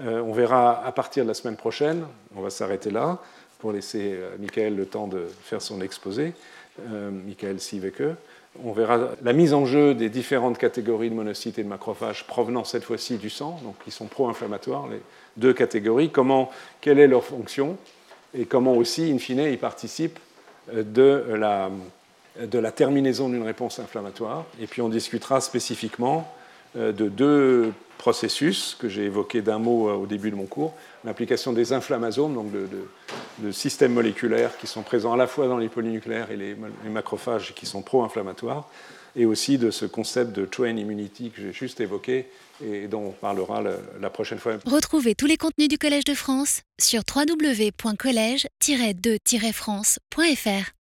Euh, on verra à partir de la semaine prochaine, on va s'arrêter là pour laisser euh, Michael le temps de faire son exposé, euh, Michael Siveke. On verra la mise en jeu des différentes catégories de monocytes et de macrophages provenant cette fois-ci du sang, donc qui sont pro-inflammatoires, deux catégories, comment, quelle est leur fonction, et comment aussi, in fine, il participe euh, de la, de la terminaison d'une réponse inflammatoire. Et puis on discutera spécifiquement euh, de deux processus que j'ai évoqués d'un mot euh, au début de mon cours, l'application des inflammasomes, donc de, systèmes moléculaires qui sont présents à la fois dans les polynucléaires et les, les macrophages qui sont pro-inflammatoires, et aussi de ce concept de train immunity que j'ai juste évoqué et dont on parlera la prochaine fois. Retrouvez tous les contenus du Collège de France sur www.colège-2-france.fr.